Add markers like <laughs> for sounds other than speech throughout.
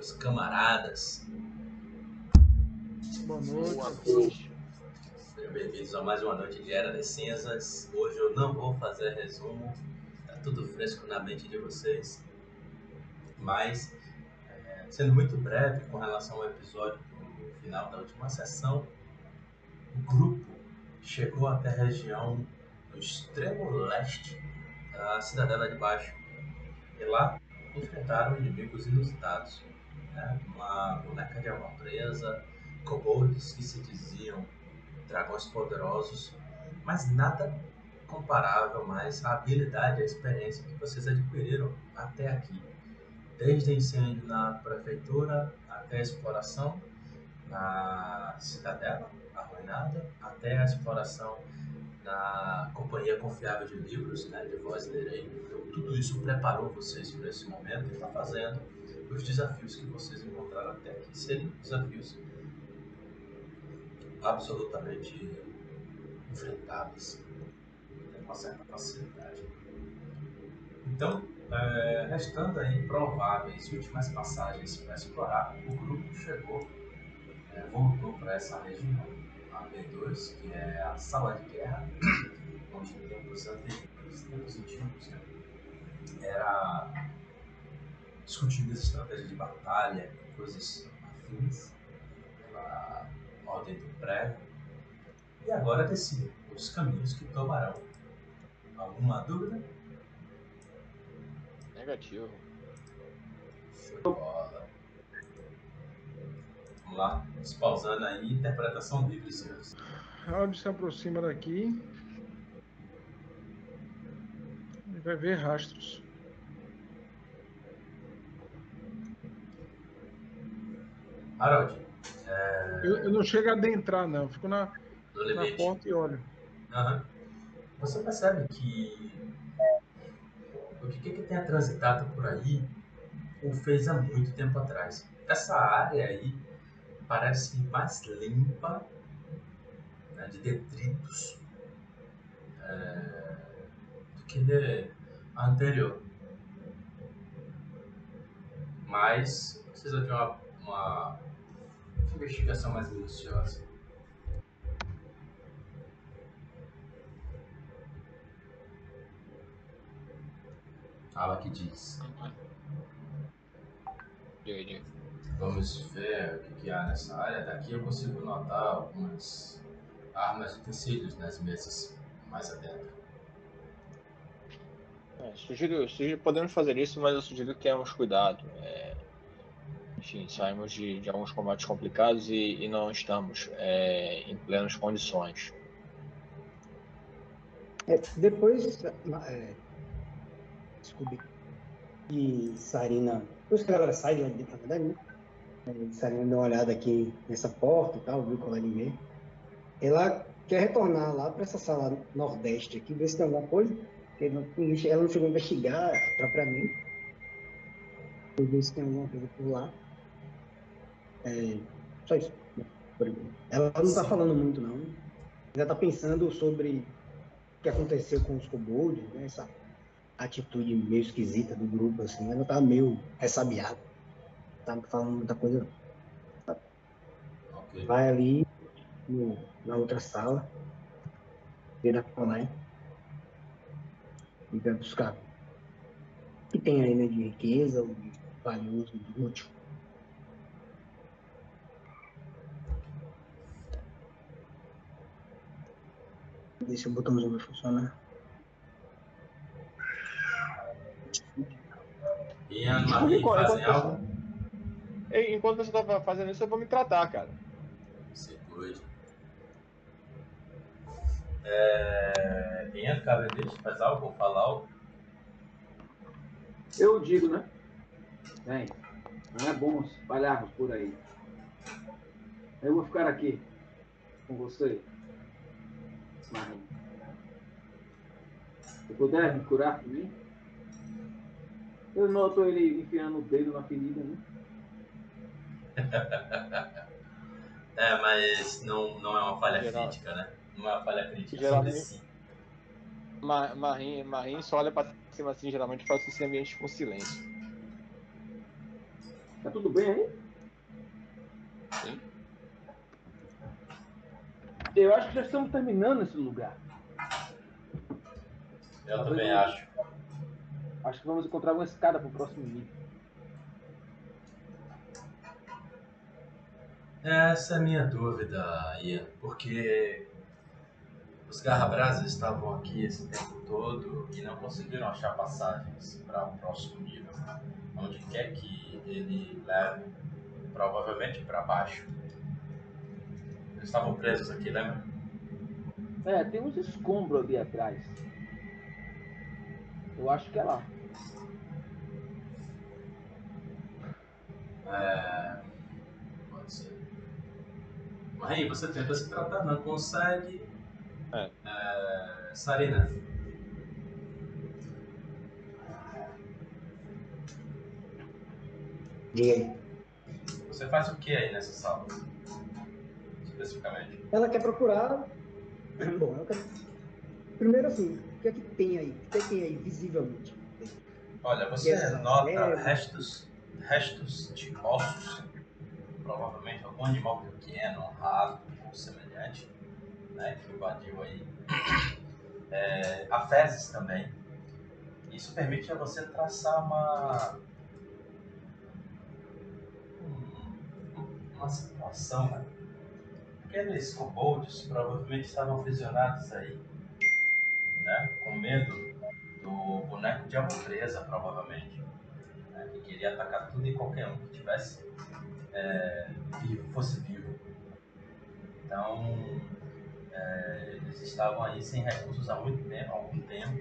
meus camaradas. Boa noite. Sejam bem-vindos a mais uma noite de Era das Cinzas. Hoje eu não vou fazer resumo, tá tudo fresco na mente de vocês. Mas, é, sendo muito breve com relação ao episódio do final da última sessão, o grupo chegou até a região do extremo leste da Cidadela de Baixo. E lá enfrentaram inimigos inusitados. Né? Uma boneca de alma presa, kobolds que se diziam dragões poderosos, mas nada comparável mais à habilidade e à experiência que vocês adquiriram até aqui. Desde incêndio na prefeitura até a exploração na cidadela arruinada, até a exploração na companhia confiável de livros, né, de voz lerei. Então, tudo isso preparou vocês para esse momento e está fazendo os desafios que vocês encontraram até aqui serem desafios absolutamente enfrentáveis com uma certa facilidade. Então, é, restando aí prováveis últimas passagens para explorar, o grupo chegou, é, voltou para essa região, a B2, que é a sala de guerra, onde em tempos antigos, tempos antigos né, era discutidas estratégias de batalha, coisas afins, pela ordem do prédio. E agora decide os caminhos que tomarão. Alguma dúvida? Negativo. Show de bola. Vamos lá, despausando aí, interpretação livre, senhores. Raul se aproxima daqui. E vai ver rastros. Harold, é, Eu, eu não chego a adentrar, não. Eu fico na, na porta e olho. Aham. Você percebe que o que, que tenha transitado por aí o fez há muito tempo atrás. Essa área aí parece mais limpa né, de detritos é, do que de- a anterior. Mas precisa de uma, uma investigação mais minuciosa. Fala que diz. Vamos ver o que, que há nessa área. Daqui eu consigo notar algumas armas e utensílios nas mesas mais adentro. É, sugiro, sugiro, podemos fazer isso, mas eu sugiro que tenhamos cuidado. É, enfim, saímos de, de alguns combates complicados e, e não estamos é, em plenas condições. É, depois, é, desculpe, e Sarina, depois que ela sai de lá de dentro, na verdade, né? É, Sarina deu uma olhada aqui nessa porta e tal, viu que ela ninguém. Ela quer retornar lá para essa sala nordeste aqui, ver se tem alguma coisa, não- ela não chegou a investigar propriamente. Ver se tem alguma coisa por lá. É, só isso. Ela não está falando muito, não. Ela está pensando sobre o que aconteceu com os kobolds, né? Essa atitude meio esquisita do grupo, assim. Ela tá meio ressabiada. Tá falando muita coisa. não. Ok. Vai ali no- na outra sala. Vira pra lá. E vai buscar. O que tem aí, né? De riqueza, ou de valioso, de útil. Ver se o botãozinho vai funcionar. Desculpe, Marie, enquanto- fazem enquanto- algo? Ei, Enquanto você tá fazendo isso, eu vou me tratar, cara. Se cuide. É... Ian, Cavendish, faz algo ou fala algo? Eu digo, né? Bem, não é bom espalharmos por aí. Eu vou ficar aqui com você, Marinho. Se puder me curar por mim? Eu noto ele enfiando o dedo na ferida, né? <laughs> É, mas não, não é uma falha Geral- crítica, né? Não é uma falha crítica Geralmente- sobre si. Ma- Marim, Marim só olha pra cima assim, geralmente faz esse ambiente com silêncio. Tá tudo bem aí? Sim. Eu acho que já estamos terminando esse lugar. Eu Talvez também não. acho. Acho que vamos encontrar uma escada pro próximo nível. Essa é a minha dúvida, Ian, porque os Garrabrasas estavam aqui esse tempo todo e não conseguiram achar passagens para o próximo nível. Onde quer que ele leve, provavelmente para baixo. Eles estavam presos aqui, lembra? É, tem uns escombros ali atrás. Eu acho que é lá. É... Pode ser. Mas aí, você tenta se tratar, não consegue. É. É, Sarina. Diga aí. Você faz o que aí nessa sala? Especificamente. Ela quer procurar. Bom, ela quer... Primeiro assim, o que é que tem aí? O que é que tem aí visivelmente? Olha, você nota é- restos, restos de ossos. Provavelmente algum animal pequeno, um rato ou semelhante, né, que invadiu aí. É, há fezes também. Isso permite a você traçar uma um- uma situação, né? Aqueles kobolds provavelmente estavam aprisionados aí, né? Com medo do boneco de presa, provavelmente. Né? Que queria atacar tudo e qualquer um que tivesse é, vivo, fosse vivo. Então, é, eles estavam aí sem recursos há muito tempo, há algum tempo.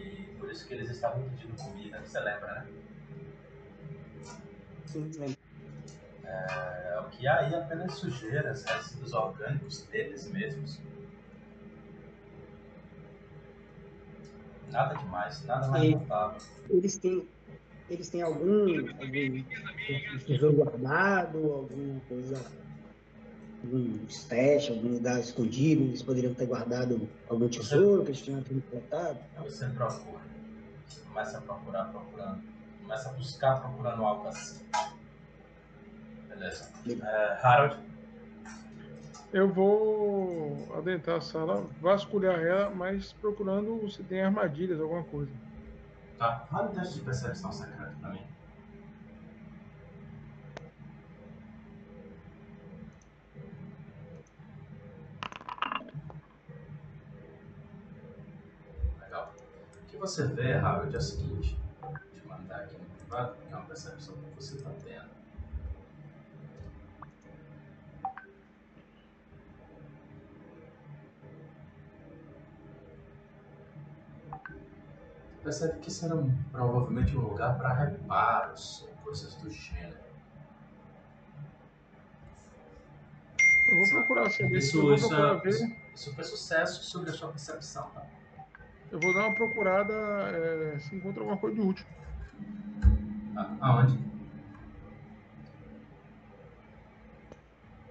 E por isso que eles estavam pedindo comida, você lembra, né? Sim, lembra. É, o que há aí é apenas sujeiras, resíduos orgânicos deles mesmos. Nada demais, nada mais notável. Eles têm. Eles têm algum. algum tesouro guardado, alguma coisa. Algum stash, algum lugar escondido, eles poderiam ter guardado algum tesouro que eles tinham tal. Você procura. Começa a procurar, procurando. Começa a buscar, procurando algo assim. Beleza. É, Harold, Eu vou adentrar a sala, vasculhar ela, mas procurando se tem armadilhas, alguma coisa. tá. Fala um teste de percepção secreta pra mim. Legal. O que você vê, Harold, é o seguinte. Deixa eu mandar aqui no privado, porque é uma percepção que você está tendo. Percebe que será provavelmente um lugar para reparos ou coisas do gênero. Eu vou procurar saber Isso, vou isso, é, isso, foi sucesso sobre a sua percepção, tá? Eu vou dar uma procurada é, se encontra alguma coisa de útil. A- Aonde?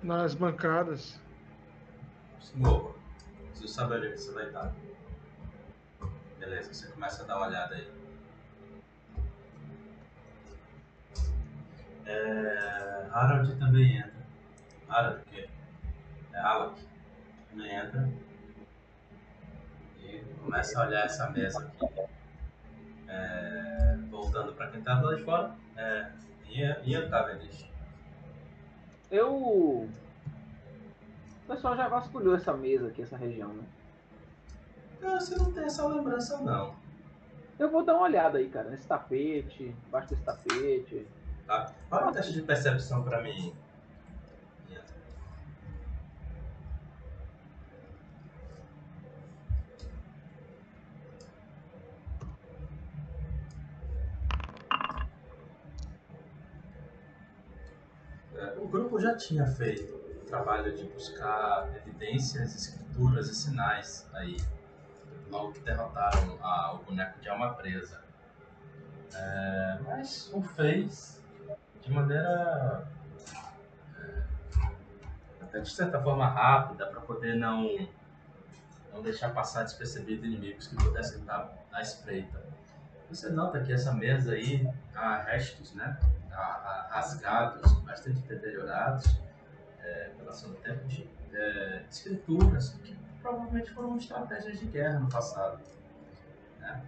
Nas bancadas. Boa. Preciso saber onde é você vai estar. Beleza, você começa a dar uma olhada aí. É, Harold também entra. Harold, o quê? É Alec. Também entra. E começa a olhar essa mesa aqui. É, voltando para quem tá lá de fora. É, Ian, Ian Cavendish. Eu. O pessoal já vasculhou essa mesa aqui, essa região, né? Ah, você não tem essa lembrança não. Eu vou dar uma olhada aí, cara, nesse tapete, embaixo desse tapete. Tá? Fala um teste de percepção pra mim. É, O grupo já tinha feito o trabalho de buscar evidências, escrituras e sinais aí, logo que derrotaram a- o boneco de alma presa. É, mas o fez de maneira é, de certa forma rápida para poder não, não deixar passar despercebido inimigos que pudessem estar à espreita. Você nota que essa mesa aí há restos, né? Há, há rasgados, bastante deteriorados é, pela ação do tempo, de é, escrituras que provavelmente foram estratégias de guerra no passado. Né?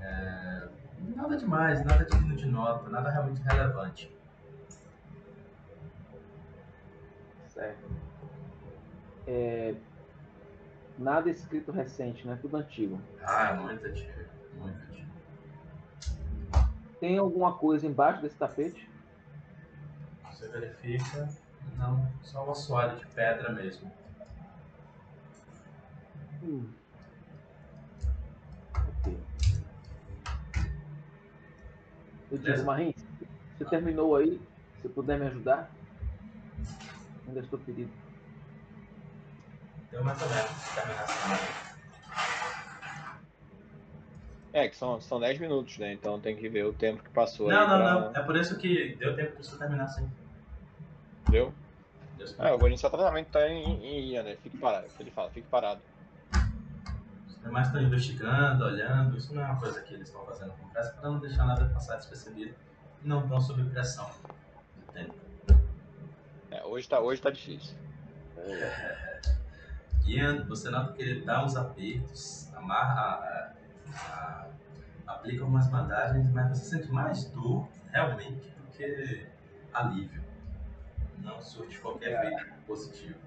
É, nada demais, nada digno de nota, nada realmente relevante. Certo. É, nada escrito recente, né? Tudo antigo. Ah, muito antigo, muito antigo. Tem alguma coisa embaixo desse tapete? Você verifica, não, só um assoalho de pedra mesmo. Hum. Eu digo. Marim, você terminou aí? Se puder me ajudar? Ainda estou ferido. Deu mais ou menos terminação. É, que são, são 10 minutos, né? Então tem que ver o tempo que passou Não, aí. não, pra- não. É por isso que deu tempo pra você terminar sim. Deu? Deu sim. É, eu vou iniciar tratamento tá em, em Ian, né? Fique parado. Ele fala, fique parado. Os demais estão investigando, olhando. Isso não é uma coisa que eles estão fazendo com pressa para não deixar nada passar despercebido. E não estão sob pressão do tempo. É, hoje, tá, hoje tá difícil. <laughs> Ian, você nota que ele dá uns apertos, amarra, a- a- aplica umas bandagens, mas você sente mais dor realmente do que alívio. Não surte qualquer É. efeito positivo.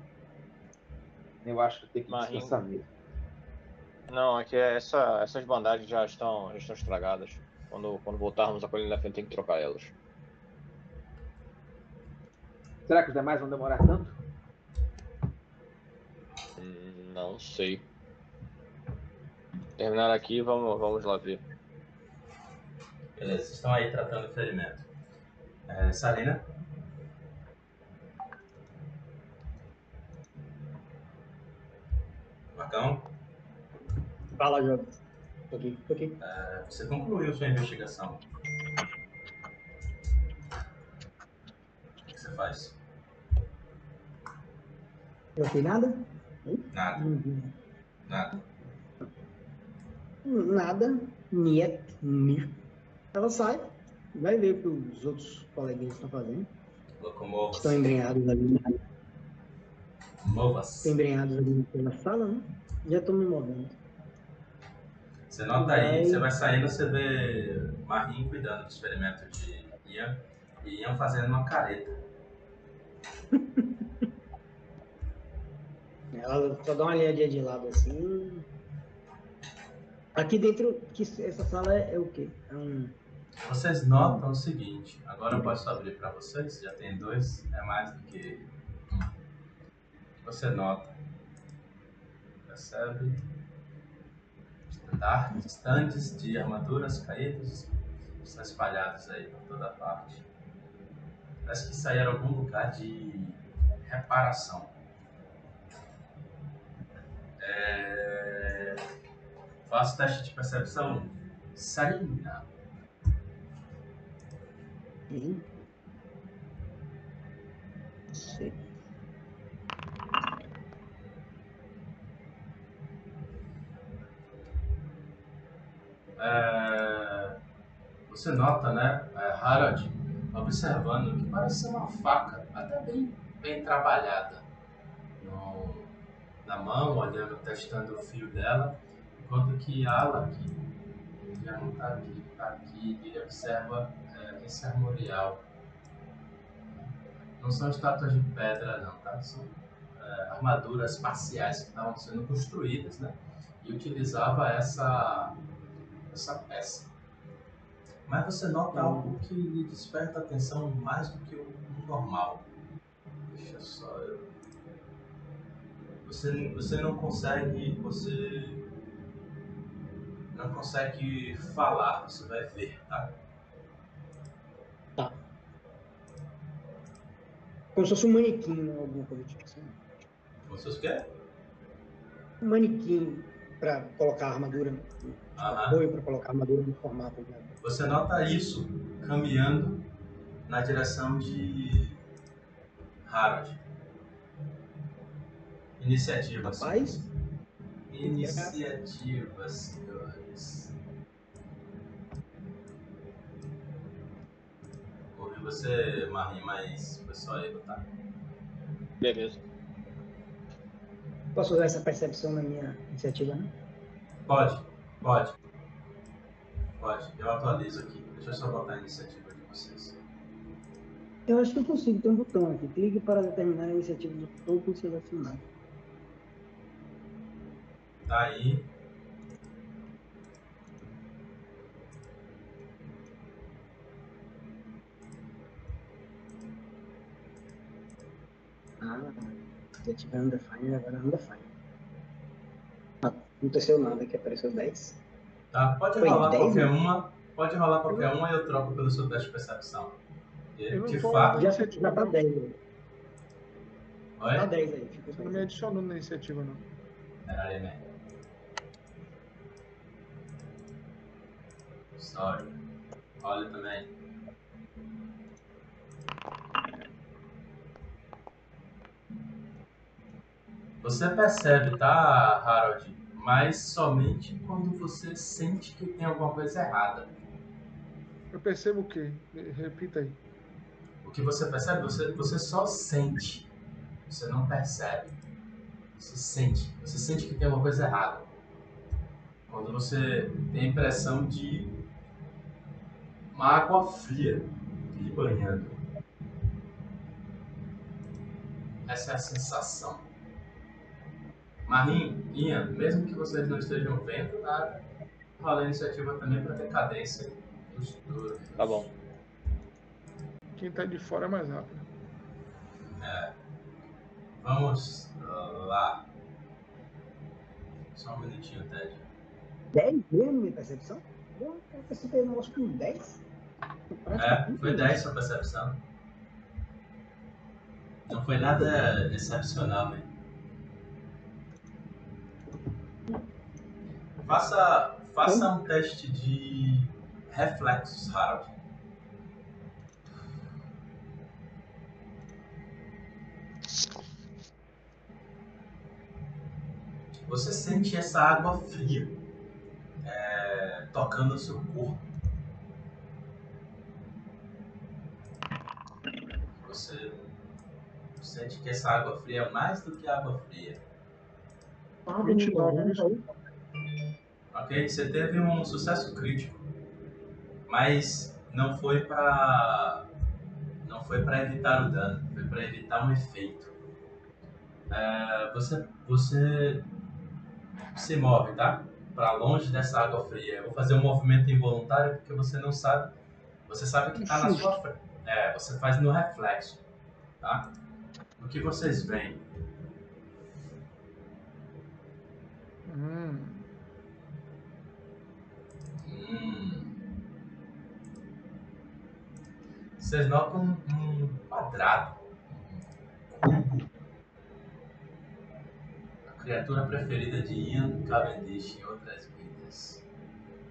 Eu acho que tem que Marim. descansar mesmo. Não, é que essa, essas bandagens já estão, já estão estragadas. Quando, quando voltarmos a colina da frente, tem que trocar elas. Será que os demais vão demorar tanto? Hum, Não sei. Terminar aqui, vamos, vamos lá ver. Beleza, vocês estão aí tratando o ferimento. É, Salina? Marcão, Fala, Jovem. Tô aqui, tô aqui. é, você concluiu sua investigação. O que você faz? Eu fiz nada? Nada, Uhum. nada. Nada. Niet. Mir. Ela sai, vai ver o que os outros coleguinhas estão fazendo. Locomova-se. Estão embrenhados ali. Mova-se. Estão embrenhados ali pela sala, né? Já estão me movendo. Você nota aí, você vai saindo, você vê Marim cuidando do experimento de Ian e Ian fazendo uma careta. <laughs> Ela só dá uma olhadinha de lado assim. Aqui dentro, que essa sala é, é o quê? É um. Vocês notam o seguinte, agora eu posso abrir para vocês, já tem dois, é mais do que um. Você nota, percebe, estandartes, estandes de armaduras caídas estão espalhados aí por toda parte. Parece que saíram algum lugar de reparação. É... Faço teste de percepção. Sarina. Sim. É, você nota, né, é, Harald, observando que parece ser uma faca, até bem, bem trabalhada no- na mão, olhando, testando o fio dela, enquanto que Alak, ele já não está aqui, aqui, ele observa é, esse armorial. Não são estátuas de pedra, não, tá? São é, armaduras parciais que estavam sendo construídas, né? E utilizava essa essa peça. Mas você nota algo que lhe desperta atenção mais do que o normal. Deixa só eu. Você, você não consegue. Você. Não consegue falar, você vai ver, tá? Como se fosse um manequim, né? alguma coisa tipo assim. Vocês querem? Um manequim para colocar a armadura. Apoio para colocar armadura no formato. Né? Você nota isso caminhando na direção de Harold. Iniciativa, Rapaz. senhores. Iniciativa, senhores. Ouvi você, Marinho, mas foi só eu, tá? Beleza. Posso usar essa percepção na minha iniciativa, né? Pode, pode. Pode, eu atualizo aqui. Deixa eu só botar a iniciativa de vocês. Eu acho que eu consigo, tem um botão aqui. Clique para determinar a iniciativa do topo selecionado. Tá aí. Ah, já tive Undefined, agora Undefined. Ah, não aconteceu nada que apareceu 10. Tá? Pode Foi rolar 10, qualquer né? uma. Pode rolar qualquer uma e eu troco pelo seu teste de percepção. Eu não de fato. Já, já tá não. 10 aí. Oi? Tá 10 aí. Você não me 10. adicionou na iniciativa, não. Peraí, man. Sorry. Olha também. Você percebe, tá, Harold? Mas somente quando você sente que tem alguma coisa errada. Eu percebo o quê? Repita aí. O que você percebe, você, você só sente. Você não percebe. Você sente. Você sente que tem alguma coisa errada. Quando você tem a impressão de uma água fria lhe banhando. Essa é a sensação. Marim, Ian, mesmo que vocês não estejam vendo nada, rola a iniciativa também para ter cadência dos turnos. Tá bom. Quem tá de fora é mais rápido. Vamos lá. Só um minutinho, Ted. 10 mesmo minha percepção? Eu percebi um negócio com 10. É, foi 10 sua percepção. Não foi nada excepcional, né? Faça, faça um teste de reflexos, Harold. Você sente essa água fria é, tocando o seu corpo. Você sente que essa água fria é mais do que água fria. 29, viu? Ok? Você teve um sucesso crítico, mas não foi para não foi para evitar o dano, foi para evitar um efeito. É, você você se move, tá? Para longe dessa água fria. Eu vou fazer um movimento involuntário porque você não sabe. Você sabe que está na sua frente. É, você faz no reflexo, tá? O que vocês veem? Hum. Vocês notam um, quadrado. A criatura preferida de Ian Cavendish em outras vidas.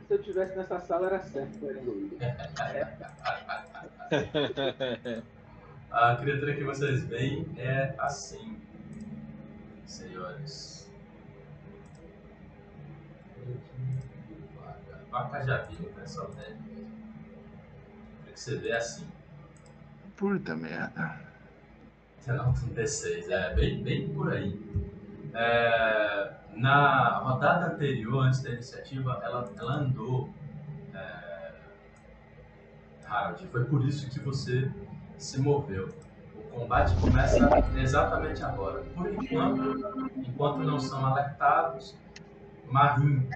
Se eu tivesse nessa sala, era certo ele. <laughs> A criatura que vocês veem é assim, senhores. Vaca, vaca já viu, né? Só deve mesmo. Tem que você vê assim. Puta merda. Você nota um D6, é bem, bem por aí. É, na rodada anterior, antes da iniciativa, ela, ela andou. É, Harold, foi por isso que você se moveu. O combate começa exatamente agora. Por enquanto, enquanto não são alertados, Marim,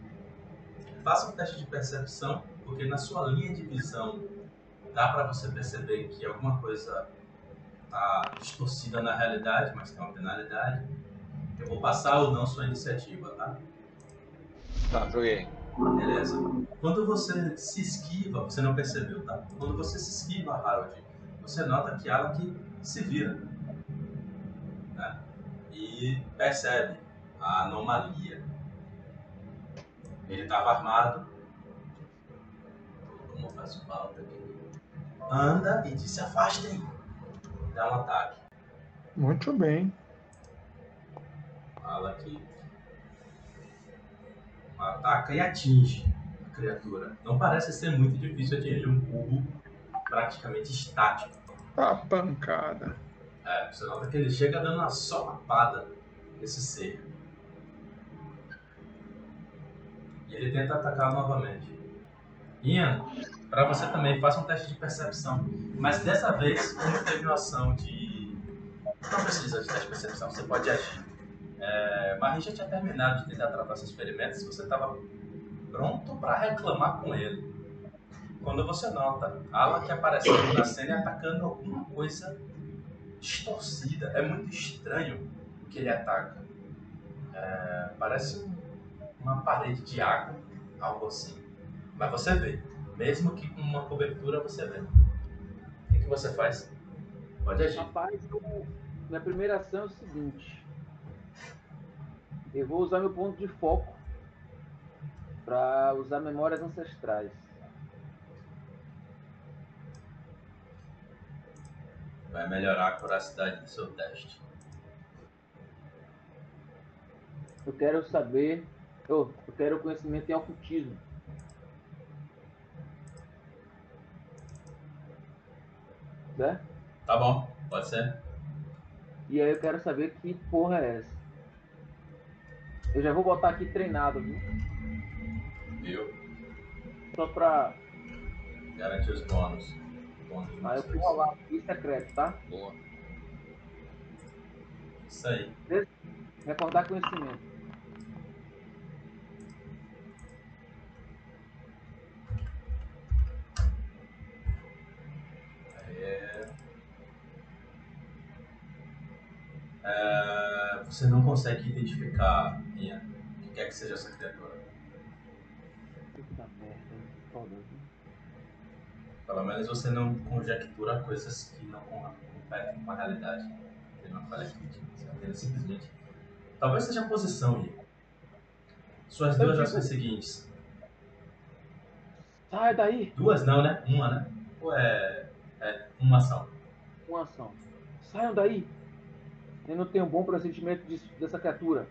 faça um teste de percepção, porque na sua linha de visão dá para você perceber que alguma coisa está distorcida na realidade, mas tem uma penalidade. Eu vou passar ou não sua iniciativa, tá? Tá, joguei. Beleza. Quando você se esquiva, você não percebeu, tá? Quando você se esquiva, Harold, você nota que Alec se vira. Né? E percebe a anomalia. Ele estava armado. Como faz falta aqui. Anda e diz, se afastem. Dá um ataque. Muito bem. Alak ataca e atinge a criatura. Não parece ser muito difícil atingir um cubo praticamente estático. A pancada. É, você nota que ele chega dando uma solapada nesse ser. E ele tenta atacar novamente. Ian, para você também, faça um teste de percepção. Mas dessa vez, como teve ação de. Não precisa de teste de percepção, você pode agir. É, Marie já tinha terminado de tentar tratar seus ferimentos você estava pronto para reclamar com ele. Quando você nota Alan que aparecendo na cena e atacando alguma coisa distorcida. É muito estranho que ele ataca. É, parece uma parede de água, algo assim. Mas você vê. Mesmo que com uma cobertura, você vê. O que, que você faz? Pode agir. Rapaz, minha primeira ação é o seguinte. Eu vou usar meu ponto de foco para usar memórias ancestrais. Vai melhorar a curacidade do seu teste. Eu quero saber. Eu, eu quero conhecimento em ocultismo. Certo? Tá bom, pode ser. E aí eu quero saber que porra é essa. Eu já vou botar aqui treinado, viu? Viu? Só pra. Garantir os bônus. bônus Aí eu vou rolar aqui secreto, tá? Boa. Isso aí. Recordar conhecimento. É, Você não consegue identificar Ian, o que quer que seja essa criatura. Pelo menos você não conjectura coisas que não com- competem com a realidade. Falha crítica. Você apenas simplesmente. Talvez seja a posição, Ian. Suas duas ações seguintes. Sai daí! Duas não, né? Uma, né? Ou é, é uma ação? Uma ação. Saiam daí! Eu não tenho um bom pressentimento disso- dessa criatura.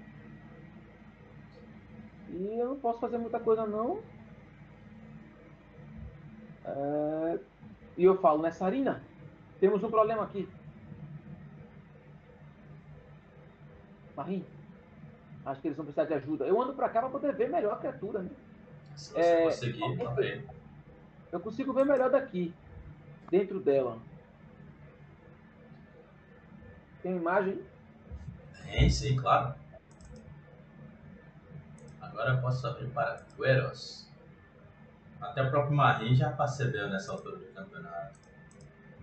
E eu não posso fazer muita coisa não. É, E eu falo, né, Sarina? Temos um problema aqui. Marim, acho que eles vão precisar de ajuda. Eu ando pra cá pra poder ver melhor a criatura, né? Se você É, conseguir, ok. Eu consigo ver melhor daqui, dentro dela. Tem imagem? Tem, sim, claro. Agora eu posso abrir para Dueros. Até o próprio Marim já percebeu nessa altura do campeonato.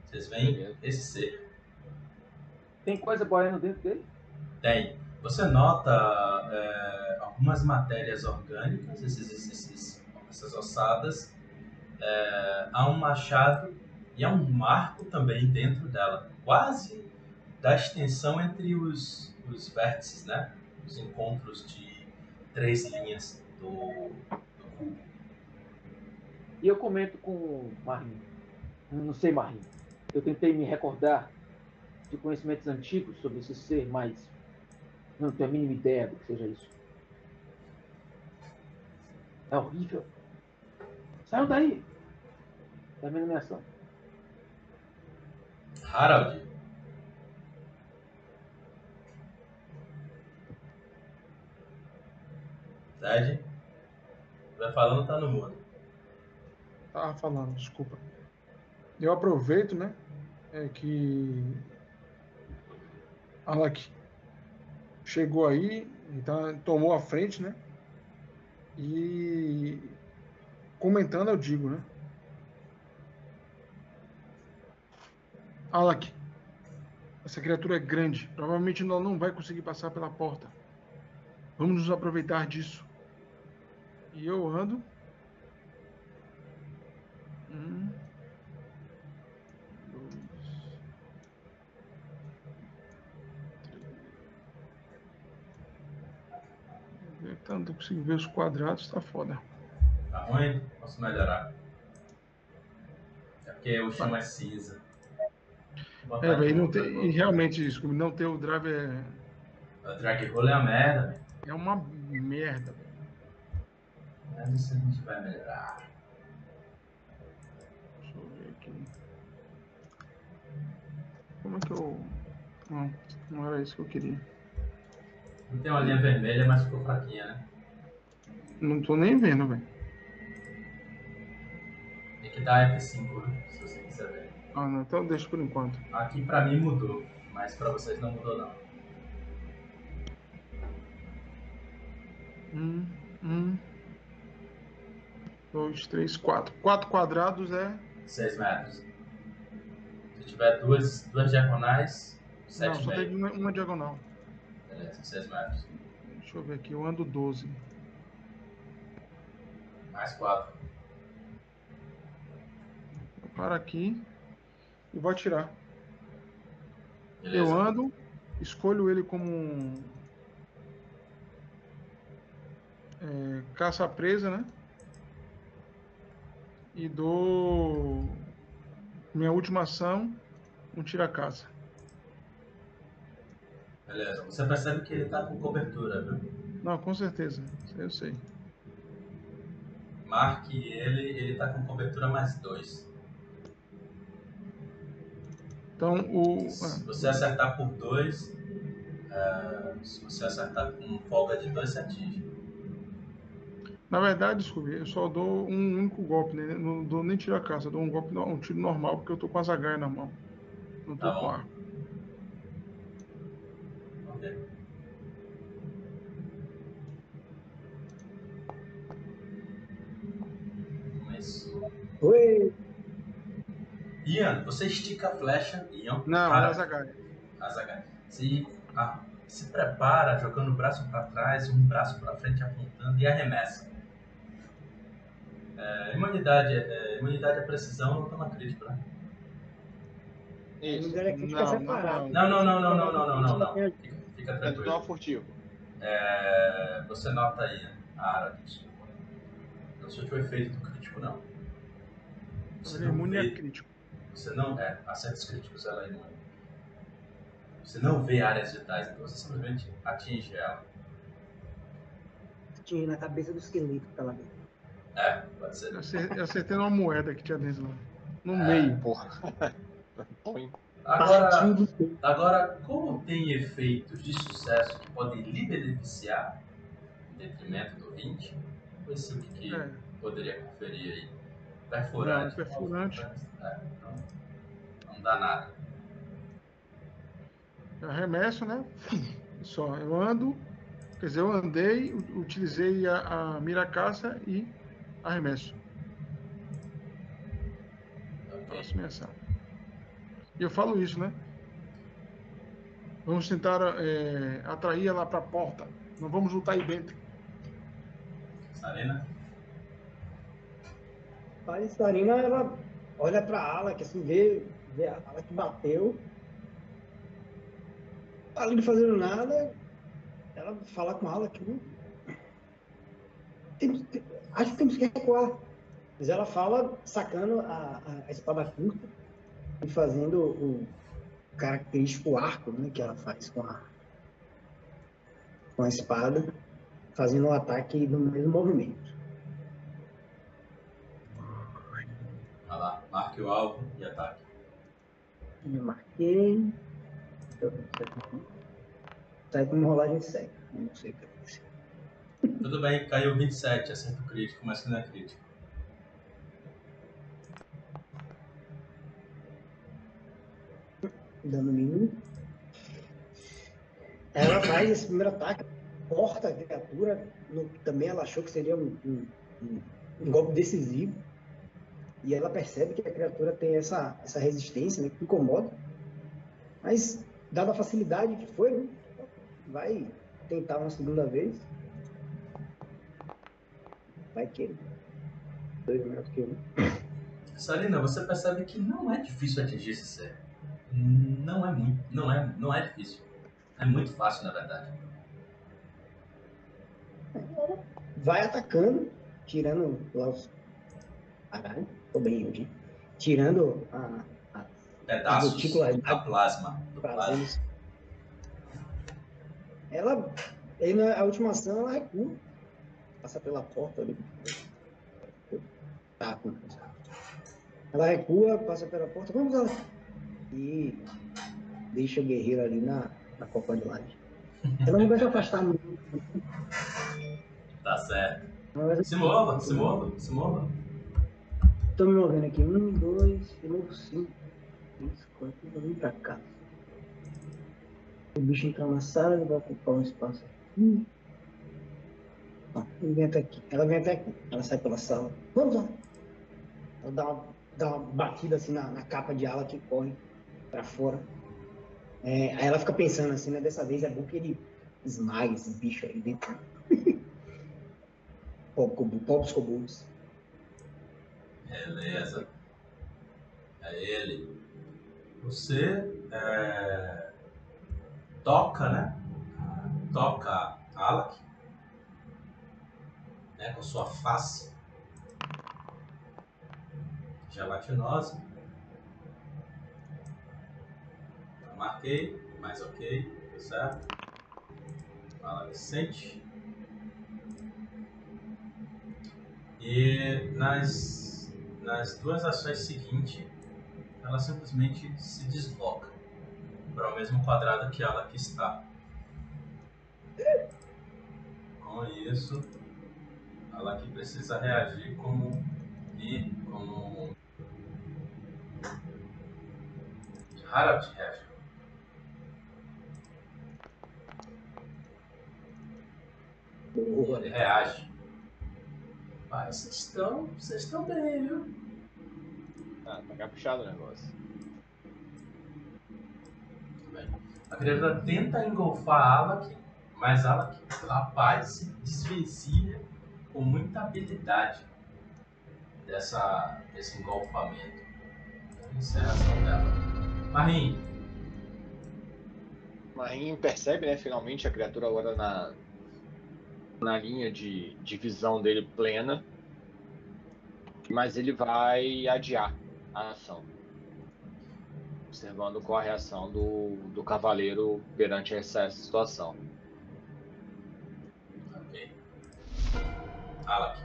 Vocês veem esse ser. Tem coisa boiando dentro dele? Tem. Você nota é, algumas matérias orgânicas, esses, esses- essas ossadas. É, há um machado e há um marco também dentro dela. Quase da extensão entre os, os vértices, né? Os encontros de três linhas do, do cubo. E eu comento com o Marim. Não sei, Marim. Eu tentei me recordar de conhecimentos antigos sobre esse ser, mas não tenho a mínima ideia do que seja isso. É horrível. Saiam daí! Termina minha ação. Harald. Ted. Vai falando, tá no mudo. Tava falando, desculpa. Eu aproveito, né? É que Alak chegou aí, então tomou a frente, né? E comentando eu digo, né? Alak, essa criatura é grande. Provavelmente nós não vai conseguir passar pela porta. Vamos nos aproveitar disso. E eu ando um, dois, três. Tanto eu consigo ver os quadrados, tá foda. Tá ruim? Posso melhorar. É porque o chão é cinza. É, velho, não tem, e realmente, Scooby, não ter o drive é, O drag roll é uma merda. É uma merda, se a gente vai melhorar. Deixa eu ver aqui. Como é que eu. Não, não era isso que eu queria. Não tem uma linha vermelha, mas ficou fraquinha, né? Não tô nem vendo, velho. Tem que dar F5, né? Se você quiser ver. Ah, não, então deixa por enquanto. Aqui pra mim mudou, mas pra vocês não mudou, não. Hum, hum. 2, 3, 4. 4 quadrados é? 6 metros. Se tiver duas, duas diagonais, 7 metros. Não, só teve uma, uma diagonal. Beleza, 6 metros. Deixa eu ver aqui, eu ando 12. Mais 4. Eu paro aqui e vou atirar. Beleza. Eu ando, escolho ele como um... É, caça presa, né? E dou. Minha última ação, um tira-caça. Beleza. Você percebe que ele tá com cobertura, viu? Não, com certeza. Eu sei. Marque ele, ele tá com cobertura mais 2. Então o. Se você acertar por 2, se você acertar com folga de 2, você atinge. Na verdade, desculpe, eu só dou um único golpe, né? Não dou nem tira-caça, eu dou um golpe, no- um tiro normal, porque eu tô com a zagaia na mão. Não tô Tá com arco. Oi! Ian, você estica a flecha, Ian. Não, para- é a zagaia. Azaghal. Se, ah, se prepara jogando o braço para trás, um braço para frente apontando e arremessa. É, imunidade, é, imunidade à precisão não toma crítico, né? Isso. Fica Não. Não, não, não, não, não, não, não, não, não. Fica, fica É tranquilo. tudo furtivo. É, você nota aí a área disso. Não surte o efeito do crítico, não. Você é não, imune vê, crítico. você não é, acertos críticos ela é imune. Você não vê áreas vitais, então você simplesmente atinge ela. Tinha na cabeça do esqueleto que tá lá dentro. É, pode ser. Eu acer- eu acertei numa moeda que tinha dentro lá. No É. meio. Porra. Põe. Agora, agora, como tem efeitos de sucesso que podem lhe beneficiar, em detrimento do 20, vamos ver se o que, É. poderia conferir aí. Perfurante. Não, perfurante. É, não, não dá nada. Eu arremesso, né? <laughs> Só, eu ando, quer dizer, eu andei, utilizei a, a mira caça e arremesso. Próxima ação. E eu falo isso, né? Vamos tentar é, atrair ela para a porta. Não vamos lutar aí dentro. Sarena? A Sarina, ela olha pra ala, que assim, vê, vê a ala que bateu. Tá ali não fazendo nada. Ela fala com a ala que. "Hum, temos- tem- acho que temos que recuar. Mas ela fala sacando a, a- espada curta e fazendo o característico arco né, que ela faz com a, com a espada, fazendo o ataque no mesmo movimento. Vai lá, marque o alvo e ataque. Eu marquei. Sai com uma rolagem seca. Não sei o que. Tudo bem, caiu 27, acerto crítico, mas que não é crítico. Dano mínimo. Ela faz esse primeiro ataque, corta a criatura. no- também ela achou que seria um, um- um- um golpe decisivo. E ela percebe que a criatura tem essa, essa resistência, né, que incomoda. Mas, dada a facilidade que foi, né, vai tentar uma segunda vez. Vai que dois melhor que um. Sarina, você percebe que não é difícil atingir esse ser. Não é muito, não é, não é difícil. É muito fácil, na verdade. vai atacando, tirando lá os. Caralho, tô bem hoje. Tirando a, a, Pedaços da plasma. Do plasma. ela, aí na última ação, ela recua. Passa pela porta ali. Tá, ela recua, passa pela porta. Vamos lá. E deixa o guerreiro ali na, na copa de laje. Ela não vai se afastar muito. Tá certo. Vai Se mova, se mova, se mova. Tô me movendo aqui. Um, dois, de novo cinco. Três, quatro, vir pra cá. O bicho entra na sala, ele vai ocupar um espaço aqui. Ó, ele aqui. Ela vem até aqui. Ela sai pela sala. Vamos lá. Ela dá uma, dá uma batida assim na, na capa de ala que corre pra fora. É, aí ela fica pensando assim, né? Dessa vez é bom que ele esmague esse bicho aí <laughs> dentro. Cobu- Pobres cobuns. Beleza. É ele. Você é, toca, né? Toca Alak. Né? Com sua face gelatinosa. Eu marquei, mas ok, tá certo? Alak sente. E nas, nas duas ações seguintes, ela simplesmente se desloca para o mesmo quadrado que ela que está. Com isso, ela que precisa reagir como e como Harald reage. Boa. Ele reage. Mas vocês estão, vocês estão bem, viu? Ah, tá caprichado o negócio. A criatura tenta engolfar a Alak, mas a Alak, rapaz, se desvencilha com muita habilidade dessa, desse engolfamento. Encerração dela. Marim, Marinho percebe, né, finalmente, a criatura agora na, na linha de, de visão dele plena. Mas ele vai adiar a ação. Observando qual a reação do, do cavaleiro perante essa situação. ok. Alak,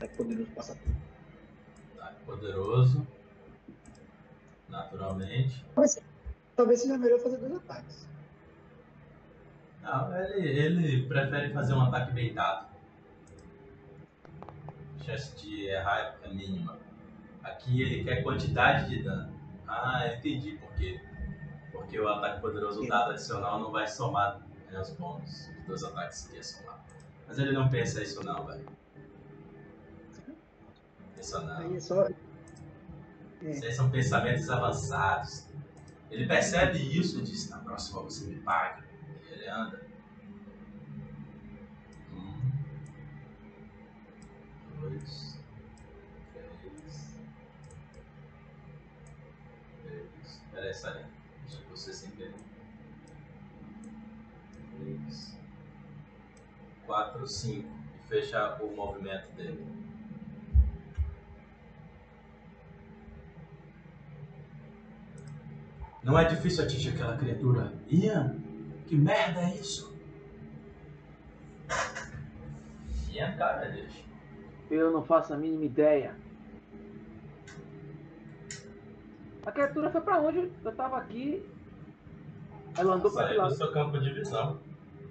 É poderoso passar tudo. tá poderoso. Naturalmente. Mas talvez seja melhor fazer dois ataques. Não, ele, ele prefere fazer um ataque beitado. Chance de errar é mínima. Aqui ele quer quantidade de dano. Ah, entendi por quê. Porque o ataque poderoso, dado adicional, não vai somar né, os bônus dos dois ataques que ia somar. Mas ele não pensa isso não, velho. Pensa não. Aí é só. Esses são pensamentos avançados. Ele percebe isso e diz, na próxima você me paga. E ele anda. Um, dois, três. Três. Peraí, Sarinha. Deixa você sem querer. 4, 5 e fechar o movimento dele. Não é difícil atingir aquela criatura. Ian, que merda é isso? Ian, cara, deixa. Eu não faço a mínima ideia. A criatura foi pra onde? Eu tava aqui. Ela andou Saiu pra que do seu campo de visão.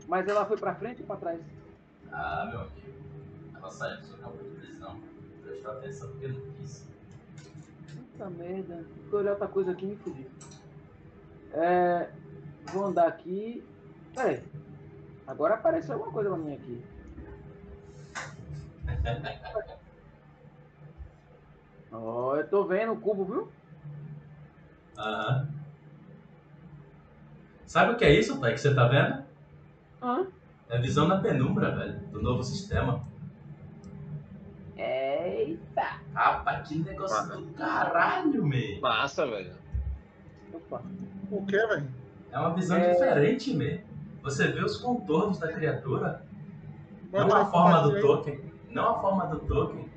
Mas ela foi pra frente ou pra trás? Ah, meu amigo. Ela saiu do seu campo de visão. Prestou atenção porque não quis. Puta merda. Vou olhar outra coisa aqui e me fudi. É. Vou andar aqui. Peraí. Agora apareceu alguma coisa pra mim aqui. <laughs> Ó, eu tô vendo o cubo, viu? Aham. Sabe o que é isso, pai, que você tá vendo? Hã? É a visão na penumbra, velho, do novo sistema. Eita! Rapaz, que negócio do caralho, meio. Massa, velho. Opa. O que, velho? É uma visão É. diferente, meio. Você vê os contornos da criatura, não Bota a forma do token. Não a forma do token.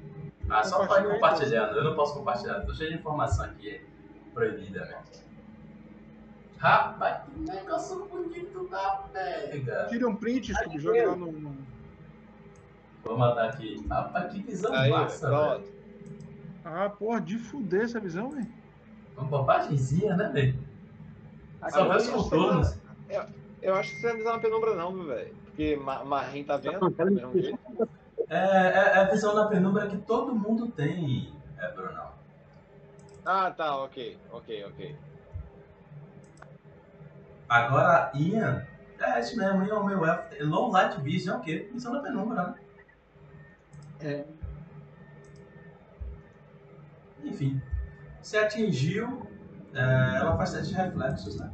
Ah, só aí, compartilhando. Eu não posso compartilhar. Tô cheio de informação aqui proibida, velho. Rapaz, que negócio bonito da pega. Tira um print, Scooby, joga lá no. no- Vou mandar aqui. Rapaz, que visão Aí, massa, velho. Ah, porra, de fuder essa visão, velho. Uma bobagemzinha, né, velho? Só vê os eu- contornos. Eu acho que você não precisa na penumbra não, velho? Porque Ma- Marim tá vendo do mesmo jeito. É, é, é a visão na penumbra que todo mundo tem, é, Brunão. Ah, tá, ok, ok, ok. Agora, Ian, é isso mesmo, Ian é o meu elfo. Low Light Vision é o quê? Visão na penumbra, né? É, Enfim, se atingiu, é, ela faz teste de reflexos, né?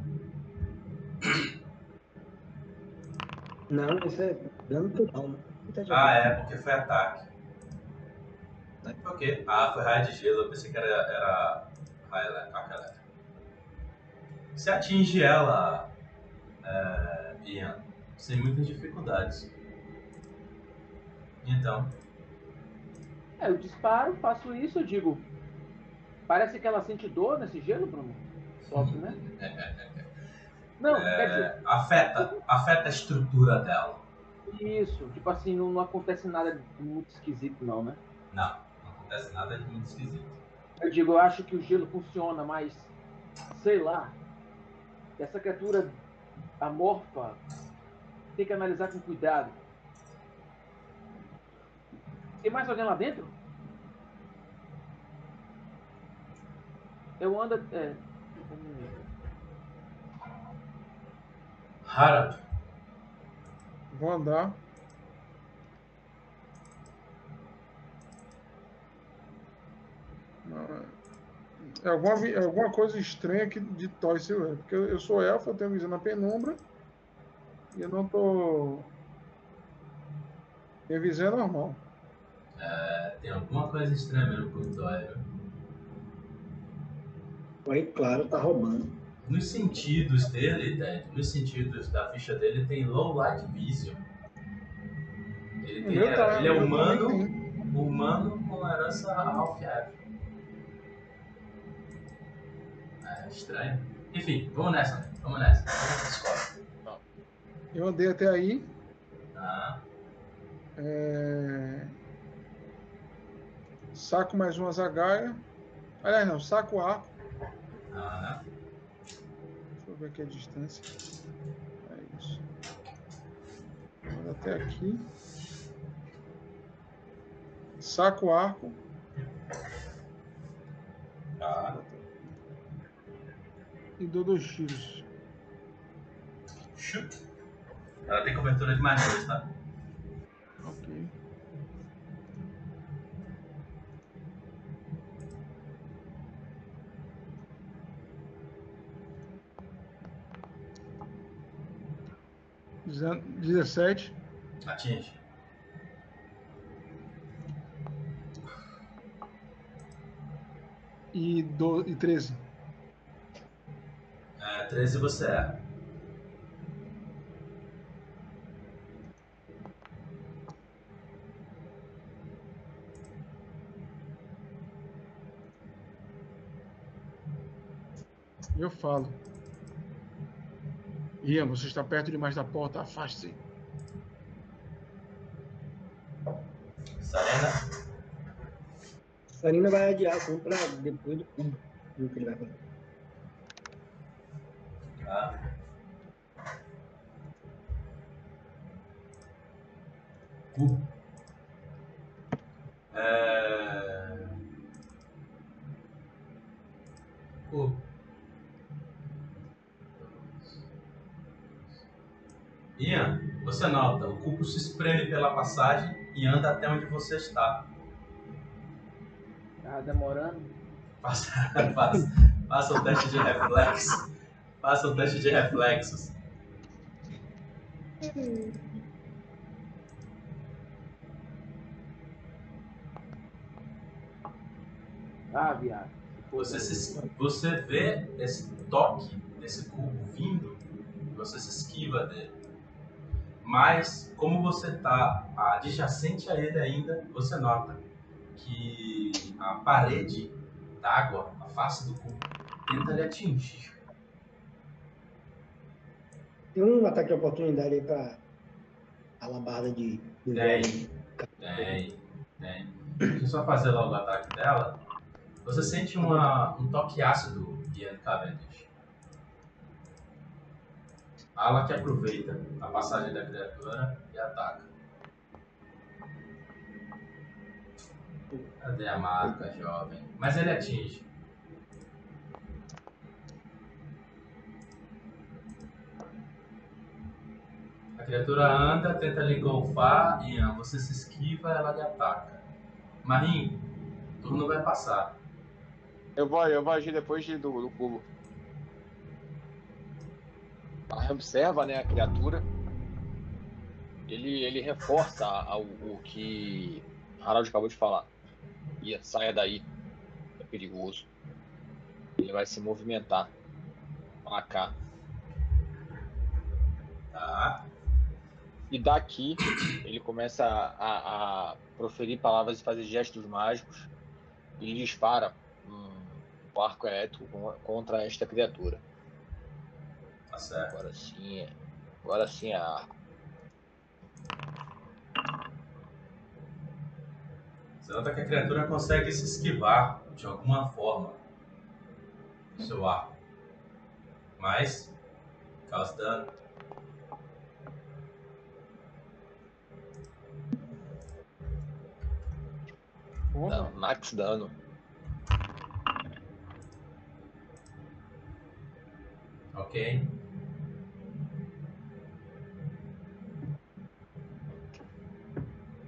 não, isso é dano total, né? De Ah, é, porque foi ataque. Ok. Ah, foi raio de gelo, eu pensei que era, era raio elétrico. Se atinge ela, é, Ian, sem muitas dificuldades. Então, É, eu disparo, faço isso, eu digo. Parece que ela sente dor nesse gelo, Bruno? Sofre, né? <laughs> Não, quer dizer, é, afeta, afeta a estrutura dela. isso. Tipo assim, não, não acontece nada muito esquisito, não, né? Não, não acontece nada de muito esquisito. Eu digo, eu acho que o gelo funciona, mas sei lá. Essa criatura amorfa tem que analisar com cuidado. Tem mais alguém lá dentro? Eu ando. É, Harald, Vou andar. Não, É alguma, é alguma coisa estranha que de Toy Silver. Porque eu, eu sou elfo, eu tenho visão na penumbra. E eu não tô. Minha visão é normal. É, tem alguma coisa estranha mesmo com o Toy, viu? Aí, claro, tá roubando. Nos sentidos dele, Ted, nos sentidos da ficha dele, tem low light vision. Ele, tem, meu tá- ele é humano, humano com herança Ralph É estranho. Enfim, vamos nessa, né? Vamos nessa. Vamos nessa escola. Eu andei até aí. Tá. é, Saco mais uma zagaia. Aliás, não, saco o arco. Ah, Deixa eu ver aqui a distância. É isso. Ando até aqui. Saco o arco. tá. E dou dois tiros. Chute. Ela tem cobertura de mais dois, tá? Ok. Dezen- Dezessete. Atinge. e, do, e 13. É, 13 você é. Eu falo. Ian, você está perto demais da porta, afaste-se. Sarena? Sarina vai adiar a ação pra depois do cubo. Ver o que ele vai fazer. Tá. Cu. É... Cu. Ian, você nota, o cubo se espreme pela passagem e anda até onde você está. Tava demorando. Faça, faça, faça o teste de reflexo. Faça o teste de reflexos. Ah, viado. Você, se, você vê esse toque desse cubo vindo, você se esquiva dele. Mas, como você está adjacente a ele ainda, você nota que a parede d'água, a face do cubo, tenta lhe atingir. Tem um ataque de oportunidade aí pra alabarda de. de Tem. Tem, tem. Deixa eu só fazer logo o ataque dela. Você sente uma, um toque ácido, Ian Cavendish. Ala que aproveita a passagem da criatura e ataca. Cadê a marca, jovem? Mas ele atinge. A criatura anda, tenta lhe engolfar, Ian, você se esquiva, ela lhe ataca. Marim, o turno vai passar. Eu vou, eu vou agir depois de- do, do cubo. Observa, né, a criatura. Ele, ele reforça a- o, o que Harald acabou de falar. Ia, saia daí. É perigoso. Ele vai se movimentar. Pra cá. Tá? E daqui ele começa a, a proferir palavras e fazer gestos mágicos. E dispara um, arco elétrico con- contra esta criatura. Tá certo. Agora sim, é- agora sim é arco. Você nota que a criatura consegue se esquivar de alguma forma do seu arco. Mas, causa dano. Dano, max dano. Ok?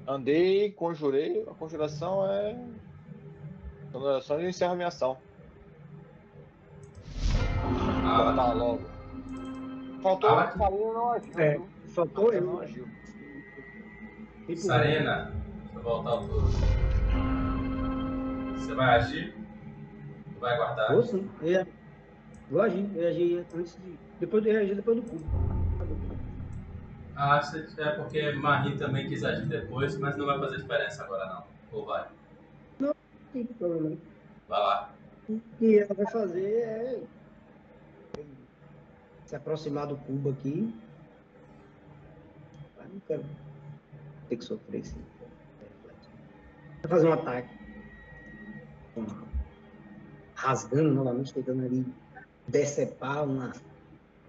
Andei, conjurei. A conjuração é. Conjuração e encerro a minha ação. Ah, matar logo. Faltou Ah, a Sarina não agiu. É, faltou Sarina eu. não agiu. Sarena, deixa eu voltar o turno. Você vai agir? Vai guardar? Vou sim. Eu Vou agir. Eu ia agir antes de. Depois eu ia agir depois do cubo. Ah, é porque Marie também quis agir depois, mas não vai fazer diferença agora não. Ou vai? Não tem problema. Vai lá. O que ela vai fazer é se aproximar do cubo aqui. Ah, não quero ter que sofrer esse Vai fazer um ataque. Rasgando novamente, tentando ali decepar uma,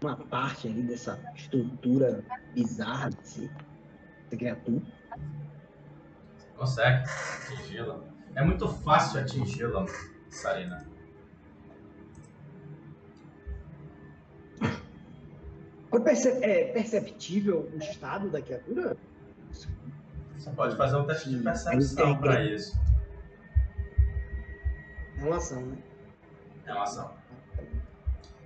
uma parte ali dessa estrutura bizarra desse, dessa criatura. Consegue atingi-la. É muito fácil atingi-la, Sarina. É É perceptível o estado da criatura? Você pode fazer um teste de percepção para isso. É uma ação, né? É uma ação.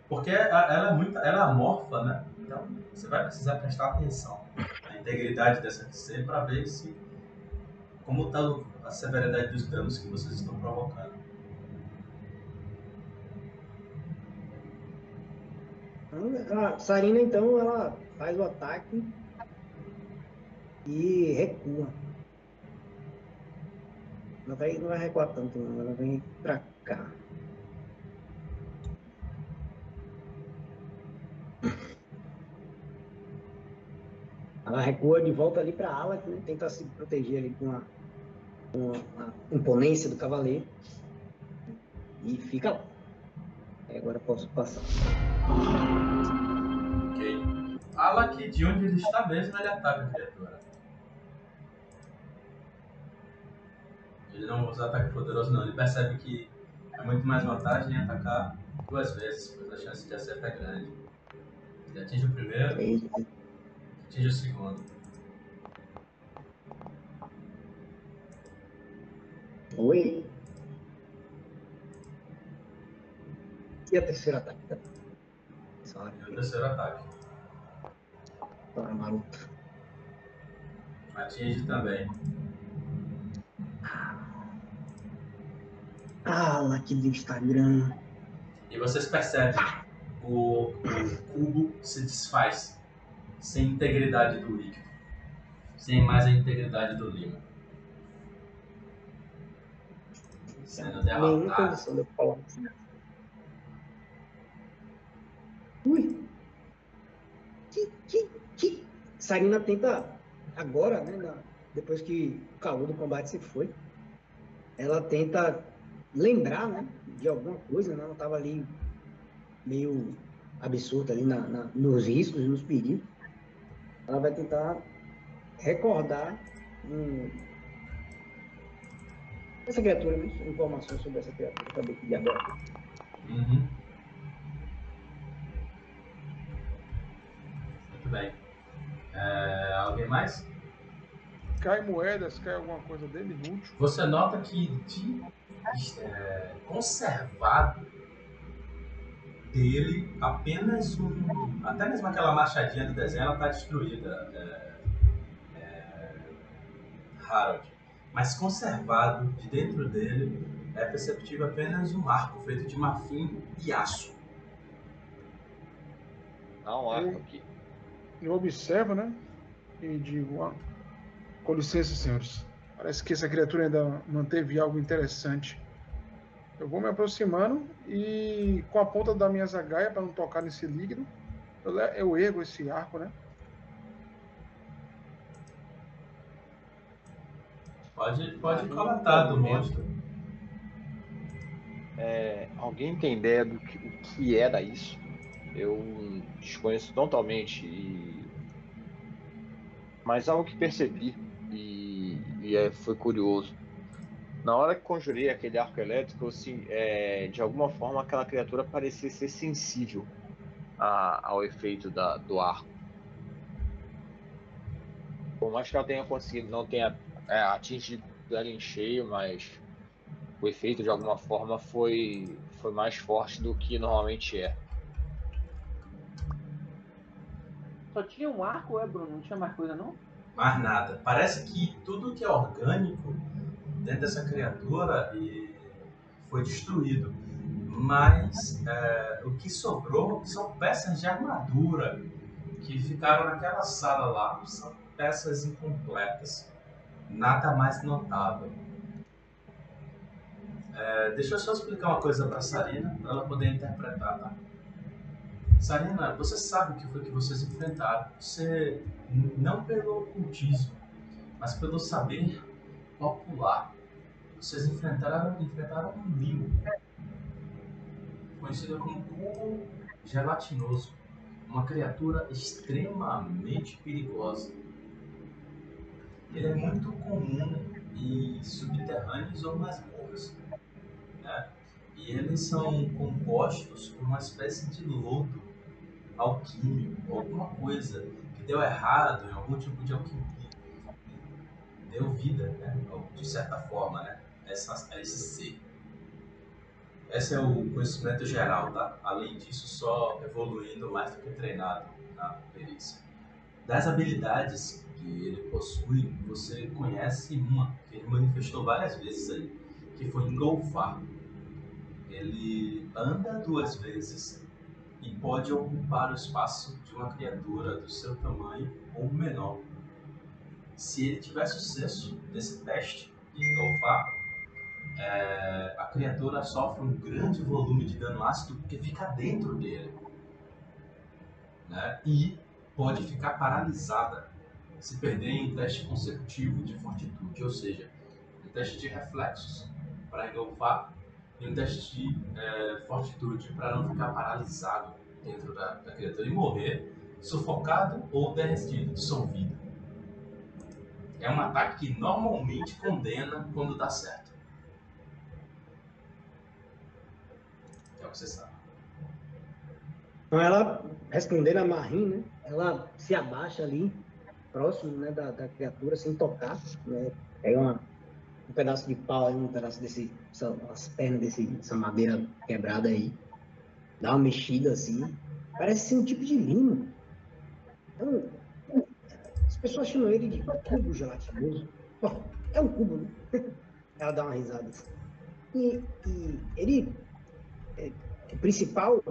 Porque ela é muito, ela é amorfa, né? Então você vai precisar prestar atenção na integridade dessa ser para ver se como está a severidade dos danos que vocês estão provocando. A Sarina, então, ela faz o ataque e recua. Ela vai, não vai recuar tanto, não. Ela vem pra cá. Ela recua de volta ali pra ala, né? tenta se proteger ali com a, com a imponência do cavaleiro. E fica lá. Aí agora posso passar. Ok. Alak, de onde ele está mesmo, ele ataca a criatura. Ele não usa ataque poderoso, não. Ele percebe que é muito mais vantagem em atacar duas vezes, pois a chance de acertar é grande. Ele atinge o primeiro, O segundo. Oi. E a terceira ataque? tá? Só E o terceiro ataque. Ora, maroto. Atinge também. Ah, lá que do Instagram. E vocês percebem o, o cubo se desfaz sem integridade do líquido. Sem mais a integridade do limo. Sendo derrotado. condição de eu falar assim. Ui. Que Sarina tenta, agora, né, na- depois que o calor do combate se foi, ela tenta lembrar, né, de alguma coisa, né? Ela estava ali meio absurda ali na, na- nos riscos nos perigos. Ela vai tentar recordar hum, essa criatura, né? informações sobre essa criatura. Acabei de agora. Uhum. Muito bem. É, alguém mais? Cai moedas, cai alguma coisa dele, útil. Você nota que de é, conservado dele apenas um. Até mesmo aquela machadinha do desenho ela está destruída, é, é, Harold. Mas conservado de dentro dele é perceptível apenas um arco feito de marfim e aço. Dá um arco aqui. Eu observo, né? E digo, ah, com licença, senhores. Parece que essa criatura ainda manteve algo interessante. Eu vou me aproximando e com a ponta da minha zagaia, para não tocar nesse líquido, eu, eu ergo esse arco, né? Pode, pode coletar do monstro. É, alguém tem ideia do que, o que era isso? Eu desconheço totalmente. E... Mas algo que percebi e, e é, foi curioso. Na hora que conjurei aquele arco elétrico, assim, é, de alguma forma aquela criatura parecia ser sensível a- ao efeito da, do arco. Por mais que ela tenha conseguido, não tenha é, atingido ela em cheio, mas o efeito de alguma forma foi, foi mais forte do que normalmente é. Só tinha um arco, é, Bruno? Não tinha mais coisa, não? Mais nada. Parece que tudo que é orgânico dentro dessa criatura e foi destruído. Mas é, o que sobrou são peças de armadura que ficaram naquela sala lá. São peças incompletas. Nada mais notável. É, deixa eu só explicar uma coisa para Sarina, para ela poder interpretar, tá? Sarina, você sabe o que foi que vocês enfrentaram. Você, não pelo ocultismo, mas pelo saber popular, vocês enfrentaram, enfrentaram um limo, conhecido como cubo gelatinoso, uma criatura extremamente perigosa. Ele é muito comum em subterrâneos ou masmorras, né? E eles são compostos por uma espécie de lodo alquímico, alguma coisa que deu errado em algum tipo de alquimia. Deu vida, né? De certa forma, né? Essa, a esse ser. Esse é o conhecimento geral, tá? Além disso, só evoluindo mais do que treinado na perícia. Das habilidades que ele possui, você conhece uma que ele manifestou várias vezes aí, que foi engolfar. Ele anda duas vezes e pode ocupar o espaço de uma criatura do seu tamanho ou menor. Se ele tiver sucesso nesse teste de engolfar, é, a criatura sofre um grande volume de dano ácido porque fica dentro dele. Né? E pode ficar paralisada se perder em um teste consecutivo de fortitude, ou seja, um teste de reflexos para engolfar e um teste de é, fortitude para não ficar paralisado dentro da, da criatura e morrer sufocado ou derretido, dissolvido. É um ataque que normalmente condena quando dá certo. O que você sabe. Então ela, respondendo a Marim, né? Ela se abaixa ali, próximo né, da, da criatura, sem tocar, né? Pega uma, um pedaço de pau, um pedaço desse, as pernas desse, dessa madeira quebrada aí, dá uma mexida assim, parece ser um tipo de limo. Então, as pessoas chamam ele de cubo gelatinoso. É um cubo, né? <laughs> Ela dá uma risada. assim. E, e ele, é, o principal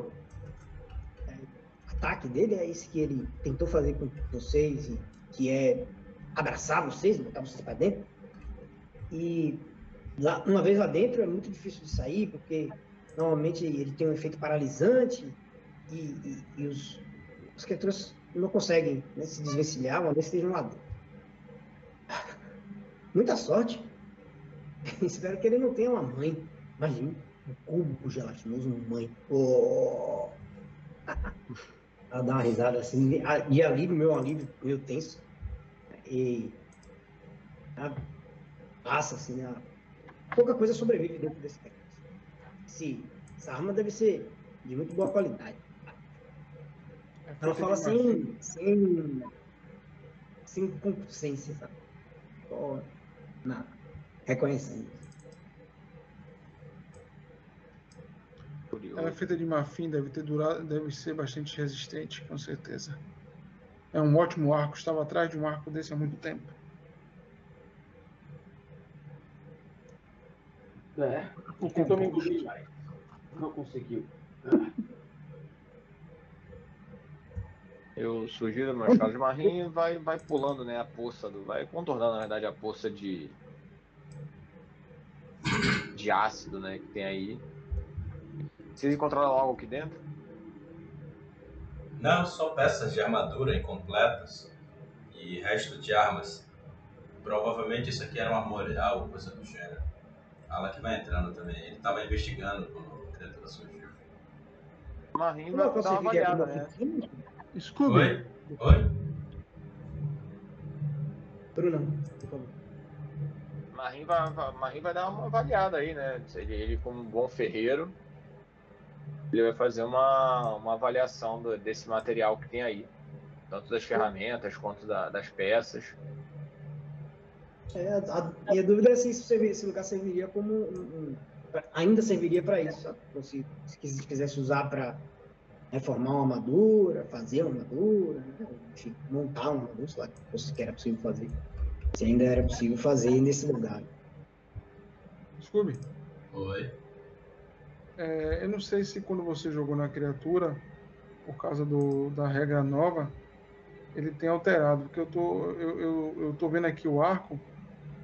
ataque dele é esse que ele tentou fazer com vocês, que é abraçar vocês, botar vocês para dentro. E lá, uma vez lá dentro é muito difícil de sair, porque normalmente ele tem um efeito paralisante e, e, e os, as criaturas não consegue né, se desvencilhar, uma vez esteja lá dentro. Muita sorte. <laughs> Espero que ele não tenha uma mãe. Imagina, um cubo gelatinoso, mãe. Oh. Ela dá uma risada assim, de alívio, meu alívio, meio tenso. E ela passa assim, né? pouca coisa sobrevive dentro desse texto. Se, essa arma deve ser de muito boa qualidade. Ela fala sem, sem, sem compulsência, sabe? Só na, reconhecendo. Ela é feita de marfim, deve ter durado, deve ser bastante resistente, com certeza. É um ótimo arco, estava atrás de um arco desse há muito tempo. É, tentou me engolir, mas não conseguiu. Eu sugiro meu Carlos Marinho vai, vai pulando né, a poça, do, vai contornando na verdade a poça de, de ácido né, que tem aí. Vocês encontraram algo aqui dentro? Não, só peças de armadura incompletas e resto de armas. Provavelmente isso aqui era um armorial ou coisa do gênero. Fala que vai entrando também. Ele estava investigando quando a criatura surgiu. Marinho vai dar uma avaliada, né? Scooby. Oi? Oi? Bruno, por favor. Marinho vai, vai dar uma avaliada aí, né? Ele, ele como um bom ferreiro, ele vai fazer uma, uma avaliação do, desse material que tem aí. Tanto das ferramentas quanto da, das peças. É, a, e a dúvida é se esse lugar serviria como um, um, ainda serviria para isso, sabe? Se, se quisesse usar para reformar uma armadura, fazer uma armadura, né? enfim, montar uma armadura, sei lá, que era possível fazer. Se ainda era possível fazer nesse lugar. Scooby. Oi. É, eu não sei se quando você jogou na criatura, por causa do, da regra nova, ele tem alterado, porque eu tô, eu, eu, eu tô vendo aqui o arco,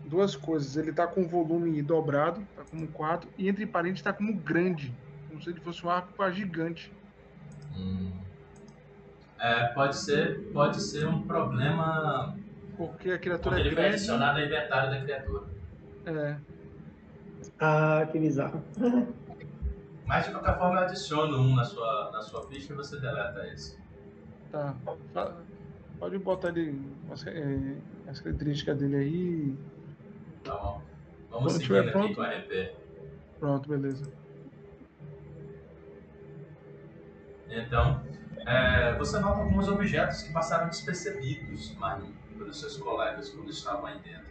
duas coisas, ele tá com volume dobrado, tá como 4, e entre parênteses tá como grande, como se ele fosse um arco para gigante. Hum. É, pode ser, pode ser um problema Porque a criatura é ele vai grande. adicionar no inventário da criatura. É, Ah, que bizarro. <laughs> Mas de qualquer forma eu adiciono um na sua, na sua ficha e você deleta esse. tá. Pode botar ele, as, é, as características dele aí. Tá bom? Quando Vamos tiver seguindo aqui pronto. com o RP. Pronto, beleza. Então, é, você nota alguns objetos que passaram despercebidos, Marinho, pelos seus colegas quando estavam aí dentro.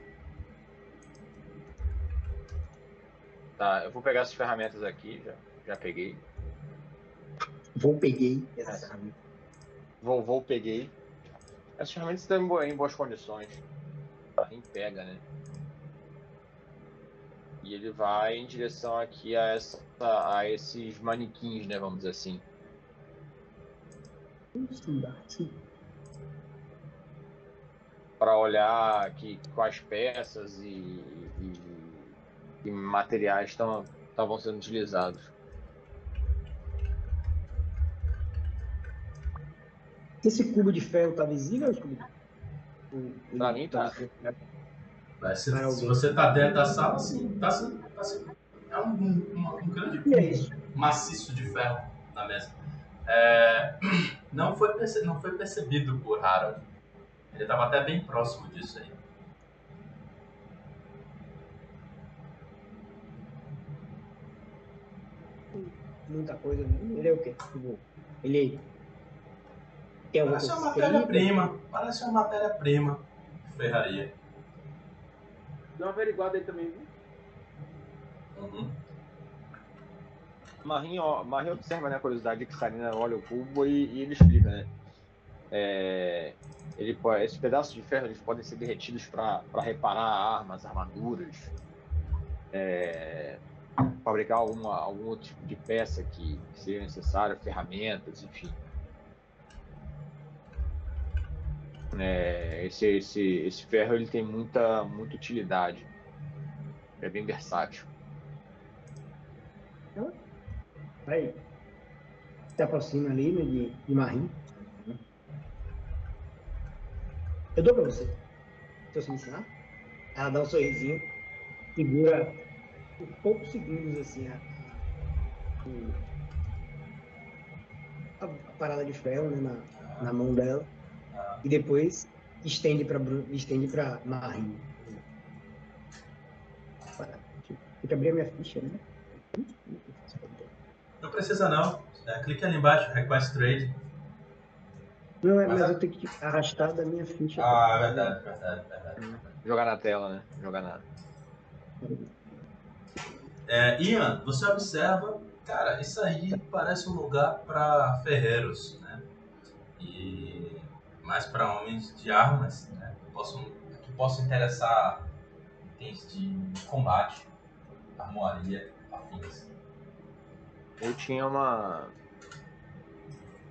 Tá, eu vou pegar essas ferramentas aqui, já, já peguei. Vou peguei essa ferramenta. Vou, vou, peguei. Essas ferramentas estão em, boa- em boas condições. Marinho pega, né? E ele vai em direção aqui a, essa, a esses manequins, né? Vamos dizer assim. Para olhar aqui quais peças e, e- e materiais estão estavam sendo utilizados. Esse cubo de ferro tá visível, Scooby? Pra mim tá. Se, se você tá dentro da sala, sim, tá sim, tá sim. É um, um, um grande E é maciço de ferro na mesa. É, <clears throat> não, foi perce- não foi percebido por Harold. Ele estava até bem próximo disso aí. Muita coisa. né? Ele é o quê? Tipo, Ele tem alguma Parece uma matéria-prima. Parece uma matéria-prima ferraria. Dá uma averiguada aí também, viu? Uhum. Marinho, ó, Marinho observa né, a curiosidade que Sarina olha o cubo e, e ele explica, né? É, ele, esses pedaços de ferro eles podem ser derretidos para reparar armas, armaduras, é, fabricar alguma, algum outro tipo de peça que, que seja necessário, ferramentas, enfim. É, esse, esse, esse ferro ele tem muita, muita utilidade. É bem versátil. Vai. Se aproxima ali, né, de, de Marim. Eu dou pra você. Se você me ensinar. Ela dá um sorrisinho, segura por poucos segundos assim a, a, a parada de ferro né, na, na mão dela. E depois estende pra, Bru- estende pra Marie. Tem que abrir a minha ficha, né? Não precisa não. É, clique ali embaixo, request trade. Não, é, Mas mas a- eu tenho que arrastar da minha ficha. Ah, é verdade, verdade, verdade. Jogar na tela, né? Jogar na. É, Ian, você observa, cara, isso aí parece um lugar para ferreiros, né? E mais para homens de armas, né? Que possam, que possam interessar itens de combate, armoaria, afins. Eu tinha uma.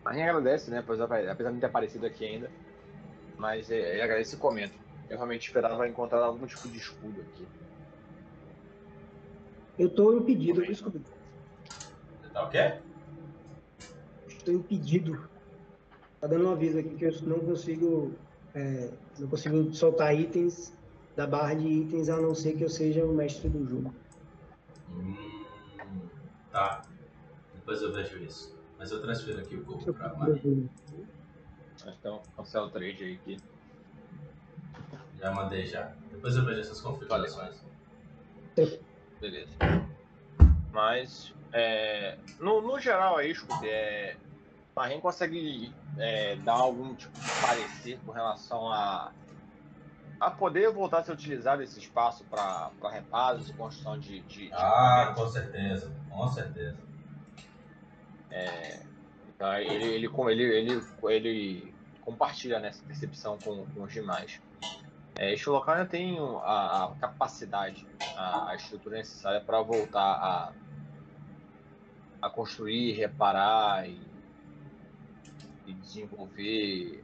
A gente agradece, né? Apesar, de não ter aparecido aqui ainda. Mas é, ele agradece e comenta. Eu realmente esperava encontrar algum tipo de escudo aqui. Eu tô impedido, desculpa. Tá ok? Estou impedido. Tá dando um aviso aqui que eu não consigo. é, não consigo soltar itens da barra de itens a não ser que eu seja o mestre do jogo. Hum, tá. Depois eu vejo isso. Mas eu transfiro aqui o corpo para Maria. Então, cancela o trade aí que. Já mandei já. Depois eu vejo essas configurações. Beleza. Mas, é, no, no geral aí, Scooby, é, a Ren consegue é, dar algum tipo de parecer com relação a, a poder voltar a ser utilizado esse espaço para reparos e construção de, de, de Ah, com certeza. Com certeza. Então, ele, ele, ele, ele, ele compartilha nessa percepção com, com os demais. É, este local ainda tem a, a capacidade, a, a estrutura necessária para voltar a, a construir, reparar e, e desenvolver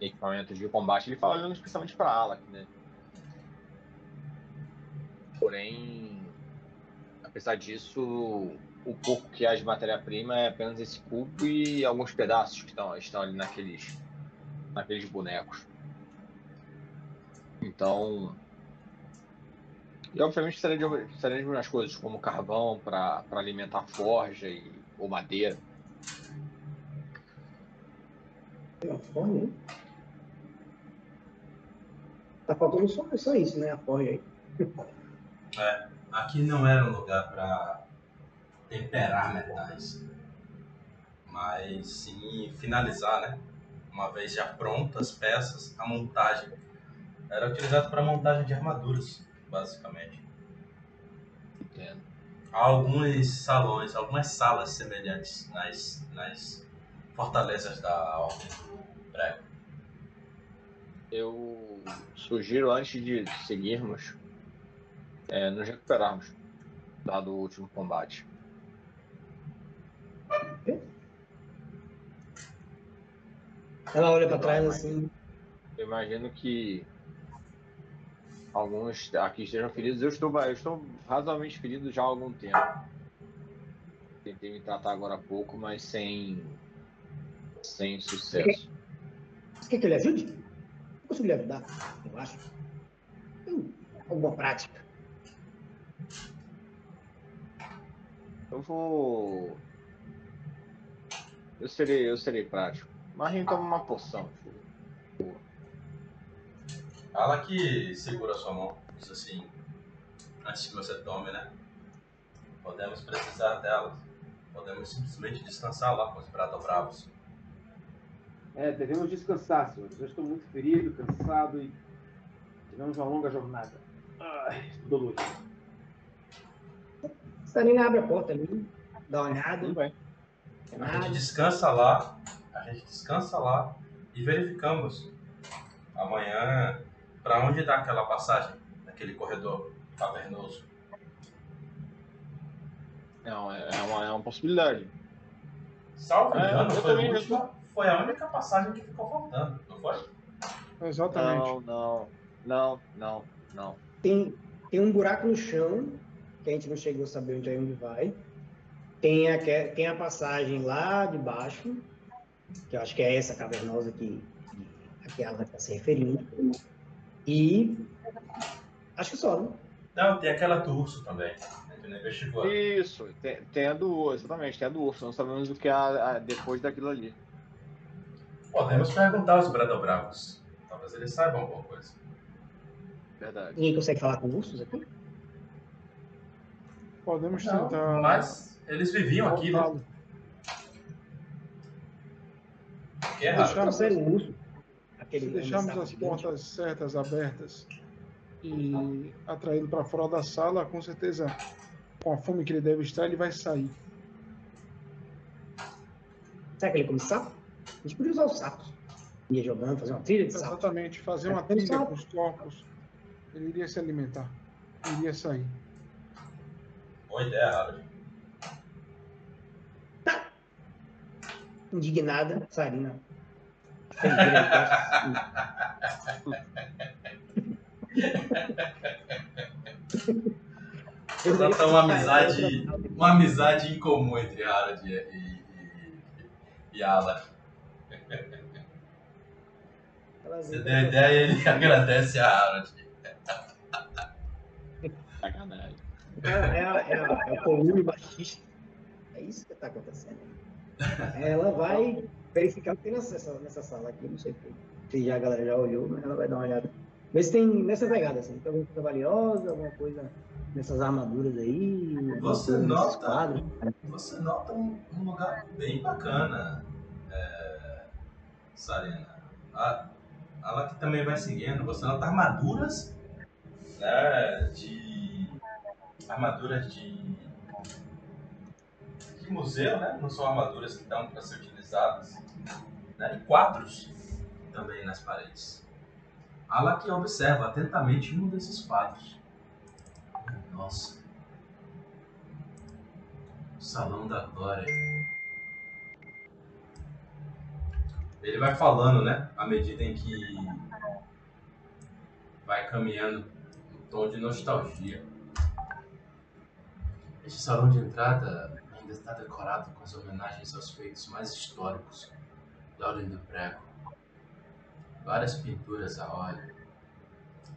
equipamentos de combate. Ele fala olhando especialmente para Alak, né? Porém, apesar disso, o pouco que há de matéria-prima é apenas esse cubo e alguns pedaços que estão, estão ali naqueles, naqueles bonecos. Então. E obviamente precisaria de algumas coisas, como carvão para alimentar a forja e, ou madeira. Tem uma forja aí? Tá faltando só, só isso, né? A forja aí. Aqui não era um lugar para temperar metais, mas sim finalizar, né? Uma vez já prontas as peças, a montagem. Era utilizado para montagem de armaduras, basicamente. Entendo. Há alguns salões, algumas salas semelhantes nas, nas fortalezas da Ordem do Prego. Eu sugiro, antes de seguirmos, é, nos recuperarmos, dado o último combate. Ela olha pra trás assim. Eu imagino que alguns aqui estejam feridos. Eu estou, eu estou razoavelmente ferido já há algum tempo. Tentei me tratar agora há pouco, mas sem, sem sucesso. Você quer que eu lhe ajude? Eu consigo lhe ajudar, eu acho. Tem alguma prática. Eu vou. Eu serei, eu serei prático. Marinho toma uma poção. filho. Fala que segura sua mão, diz assim, antes que você tome, né? Podemos precisar delas. Podemos simplesmente descansar lá com os Bravos. É, devemos descansar, senhores. Eu estou muito ferido, cansado e tivemos uma longa jornada. Ai, dolorido. Sarina abre a porta ali, dá uma olhada. Tudo bem. Tem A gente descansa lá, a gente descansa lá e verificamos amanhã para onde dá aquela passagem, naquele corredor cavernoso. Não, é, é uma, é uma possibilidade. Salvo É, eu também- última- foi a única passagem que ficou faltando, não foi? Exatamente. Não, não, não, não, não. Tem, tem um buraco no chão, que a gente não chegou a saber onde é onde vai. Tem a, que- tem a passagem lá de baixo, que eu acho que é essa cavernosa que, que a que ela está se referindo. E acho que só, né? Não, tem aquela do urso também. A gente não investigou. Isso, tem, tem a do urso, exatamente, tem a do urso. Não sabemos o que há depois daquilo ali. Podemos perguntar aos Bradobravos. Talvez eles saibam alguma coisa. Verdade. Ninguém consegue falar com ursos aqui? Podemos Não, tentar. mas eles viviam aqui, né? Que é raro. Deixar- Trouxeram um urso. Se deixarmos as portas certas, abertas e atraí-lo para fora da sala, com certeza, com a fome que ele deve estar, ele vai sair. Será que ele come sapo? A gente podia usar os sapos. Ia jogando, fazer uma trilha de. Exatamente, fazer uma trilha com os corpos. Ele iria se alimentar. Ele iria sair. Boa ideia, Harold. Indignada, Sarina. Fendeu a testa. Nota uma amizade, uma amizade incomum entre Harold e, e, e, e Ala. Você deu a ideia e ele <laughs> agradece a Harold. Sacanagem. É, é, é, é o volume baixista. É isso que está acontecendo. Ela vai verificar o que tem nessa, nessa sala aqui. Não sei se já a galera já olhou, mas ela vai dar uma olhada. Ver se tem nessa pegada, assim, tem alguma coisa valiosa, alguma coisa nessas armaduras aí. Você nota? quadros. Você nota um, um lugar bem bacana, é, Sarena. A, ela que também vai seguindo. Você nota armaduras né, de. Armaduras de. de museu, né? Não são armaduras que dão para ser utilizadas. Né, e quadros também nas paredes. Ala que observa atentamente um desses quadros. Nossa. Salão da Glória. Ele vai falando, né? À medida em que vai caminhando no tom de nostalgia. Este salão de entrada ainda está decorado com as homenagens aos feitos mais históricos da Ordem do Prego. Várias pinturas a óleo,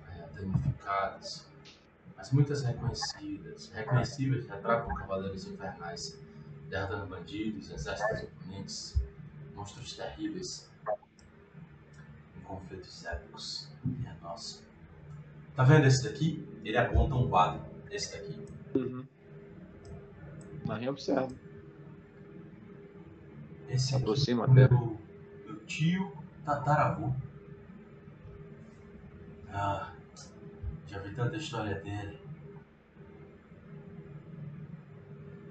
eh, danificadas, mas muitas reconhecidas, reconhecíveis retratam cavaleiros infernais, derrotando bandidos, exércitos oponentes, monstros terríveis, em conflitos épicos. Minha nossa. Tá vendo esse daqui? Ele aponta um quadro. Esse daqui. Uhum. Mas observa. Esse aqui Aproxima é o até. meu, meu tio tataravô. Ah, já vi tanta história dele.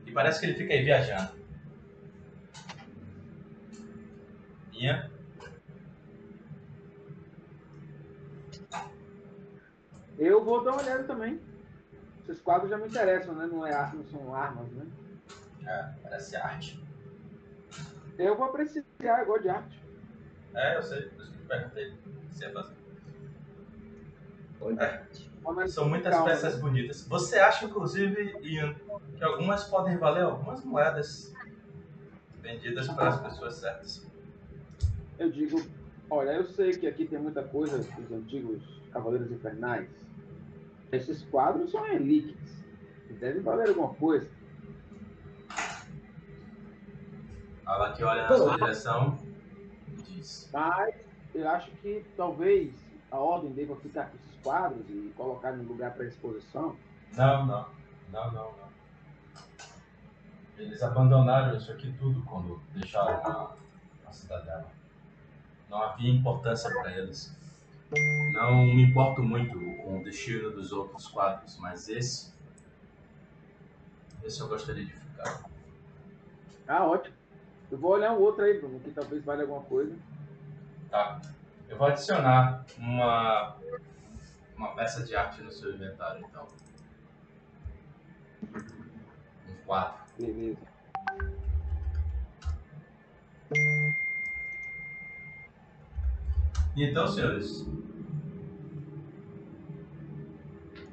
E parece que ele fica aí viajando. Minha. Eu vou dar uma olhada também. Esses quadros já me interessam, né? Não, é, não são armas, né? É, parece arte. Eu vou apreciar, eu gosto de arte. É, eu sei, por isso que eu perguntei se você ia fazer. Mas São muitas calma, peças né? bonitas. Você acha, inclusive, Ian, que algumas podem valer algumas moedas vendidas para as pessoas certas. Eu digo, olha, eu sei que aqui tem muita coisa dos antigos Cavaleiros Infernais. Esses quadros são relíquias. e Devem valer alguma coisa. Ela que olha na sua direção e diz: Mas eu acho que talvez a ordem deva ficar com esses quadros e colocar em lugar para exposição. Não, não, não, não, não. Eles abandonaram isso aqui tudo quando deixaram a, a cidadela. Não havia importância para eles. Não me importo muito com o destino dos outros quadros, mas esse. Esse eu gostaria de ficar. Ah, ótimo. Eu vou olhar um outro aí, Bruno, que talvez valha alguma coisa. Tá. Eu vou adicionar uma, uma peça de arte no seu inventário, então. Um quadro. Beleza. Então, senhores,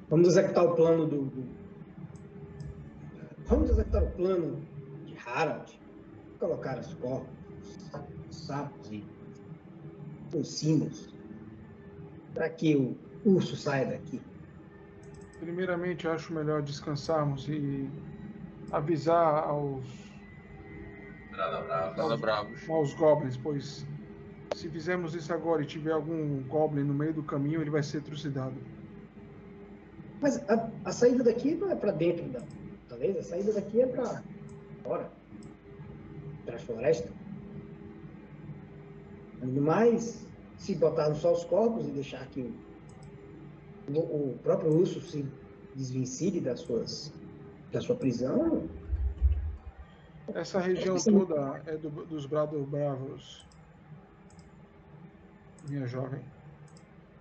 Vamos executar o plano do, do- Vamos executar o plano de Harald. Colocar os corpos, os sapos e os símbolos para que o urso saia daqui? Primeiramente, acho melhor descansarmos e avisar aos, Brada brava. Nada bravos. aos goblins, pois se fizermos isso agora e tiver algum goblin no meio do caminho, ele vai ser trucidado. Mas a, a saída daqui não é para dentro da fortaleza, a saída daqui é para fora, para a floresta. Mas, se botarmos só os corpos e deixar que o, o- próprio urso se desvencilhe das suas, da sua prisão, Essa região Sim. toda é do- dos Brado Bravos, minha jovem.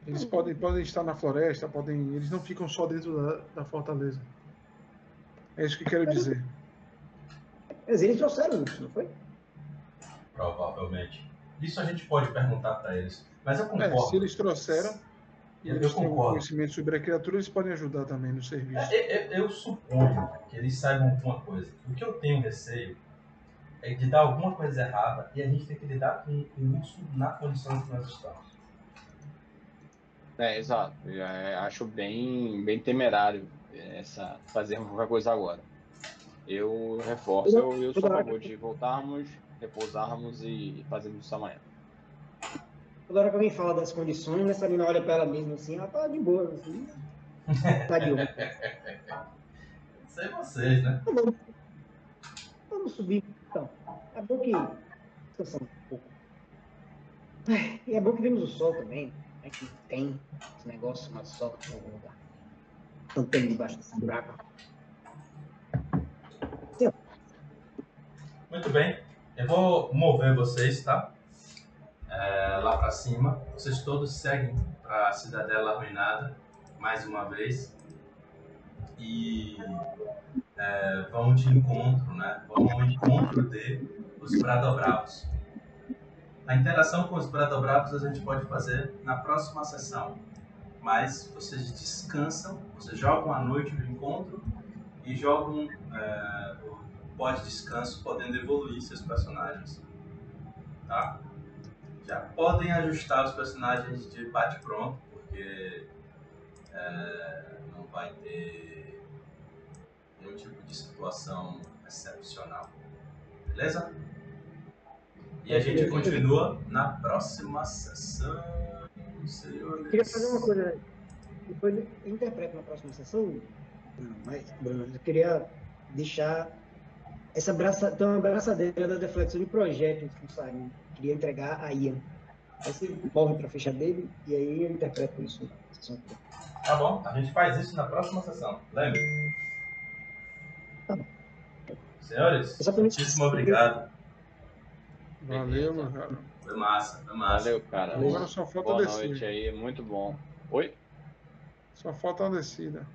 Eles podem, podem estar na floresta, podem, eles não ficam só dentro da, da fortaleza. É isso que eu quero dizer. mas eles trouxeram o urso, não foi? Provavelmente. Isso a gente pode perguntar pra eles. Mas eu É, concordo. se eles trouxeram e eles têm um conhecimento sobre a criatura, eles podem ajudar também no serviço. É, Eu, eu suponho que eles saibam uma coisa. O que eu tenho receio é de dar alguma coisa errada e a gente tem que lidar com o urso na condição que nós estamos. É, exato. Eu, é, acho bem, bem temerário essa, fazermos qualquer coisa agora. Eu reforço, eu, eu sou a favor de voltarmos, repousarmos e fazermos isso amanhã. Toda hora que alguém fala das condições, a Sarina olha para ela mesma assim, ela tá de boa, assim. <laughs> Tá de boa. Sei vocês, né? Vamos, vamos subir. Então, é bom que descansar um pouco. E é bom que vemos o sol também. É que tem esse negócio, mas sol em algum lugar. Tanto tempo debaixo desse buraco. Muito bem. Eu vou mover vocês, tá? É, lá pra cima. Vocês todos seguem pra Cidadela Arruinada, mais uma vez. E é, vão de encontro, né? Vão ao encontro de os Bradobravos. A interação com os Bradobravos a gente pode fazer na próxima sessão. Mas vocês descansam, vocês jogam a noite do encontro e jogam é, o pós-descanso, podendo evoluir seus personagens. Tá? Já podem ajustar os personagens de bate-pronto, porque é, não vai ter nenhum tipo de situação excepcional. Beleza? E a gente continua na próxima sessão, senhores. Eu queria fazer uma coisa. Depois eu interpreto na próxima sessão. Não, mas, Bruno, eu queria deixar essa braça, tem uma braçadeira da deflexão de projetos que saem. Queria entregar a Ian. Aí você morre para fechar dele e aí eu interpreto isso. Tá bom, a gente faz isso na próxima sessão. Lembre. Senhores, Exatamente. muitíssimo obrigado. Valeu, meu cara. Foi massa, foi massa. Valeu, cara. Agora só falta Boa descer. noite aí, muito bom. Oi? Só falta uma descida.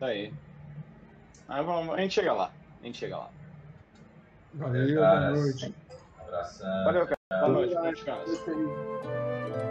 Tá aí. Ah, vamos- a gente chega lá. A gente chega lá. Valeu, boa noite. Abração. Valeu, cara. Boa noite. Descanso. Isso aí.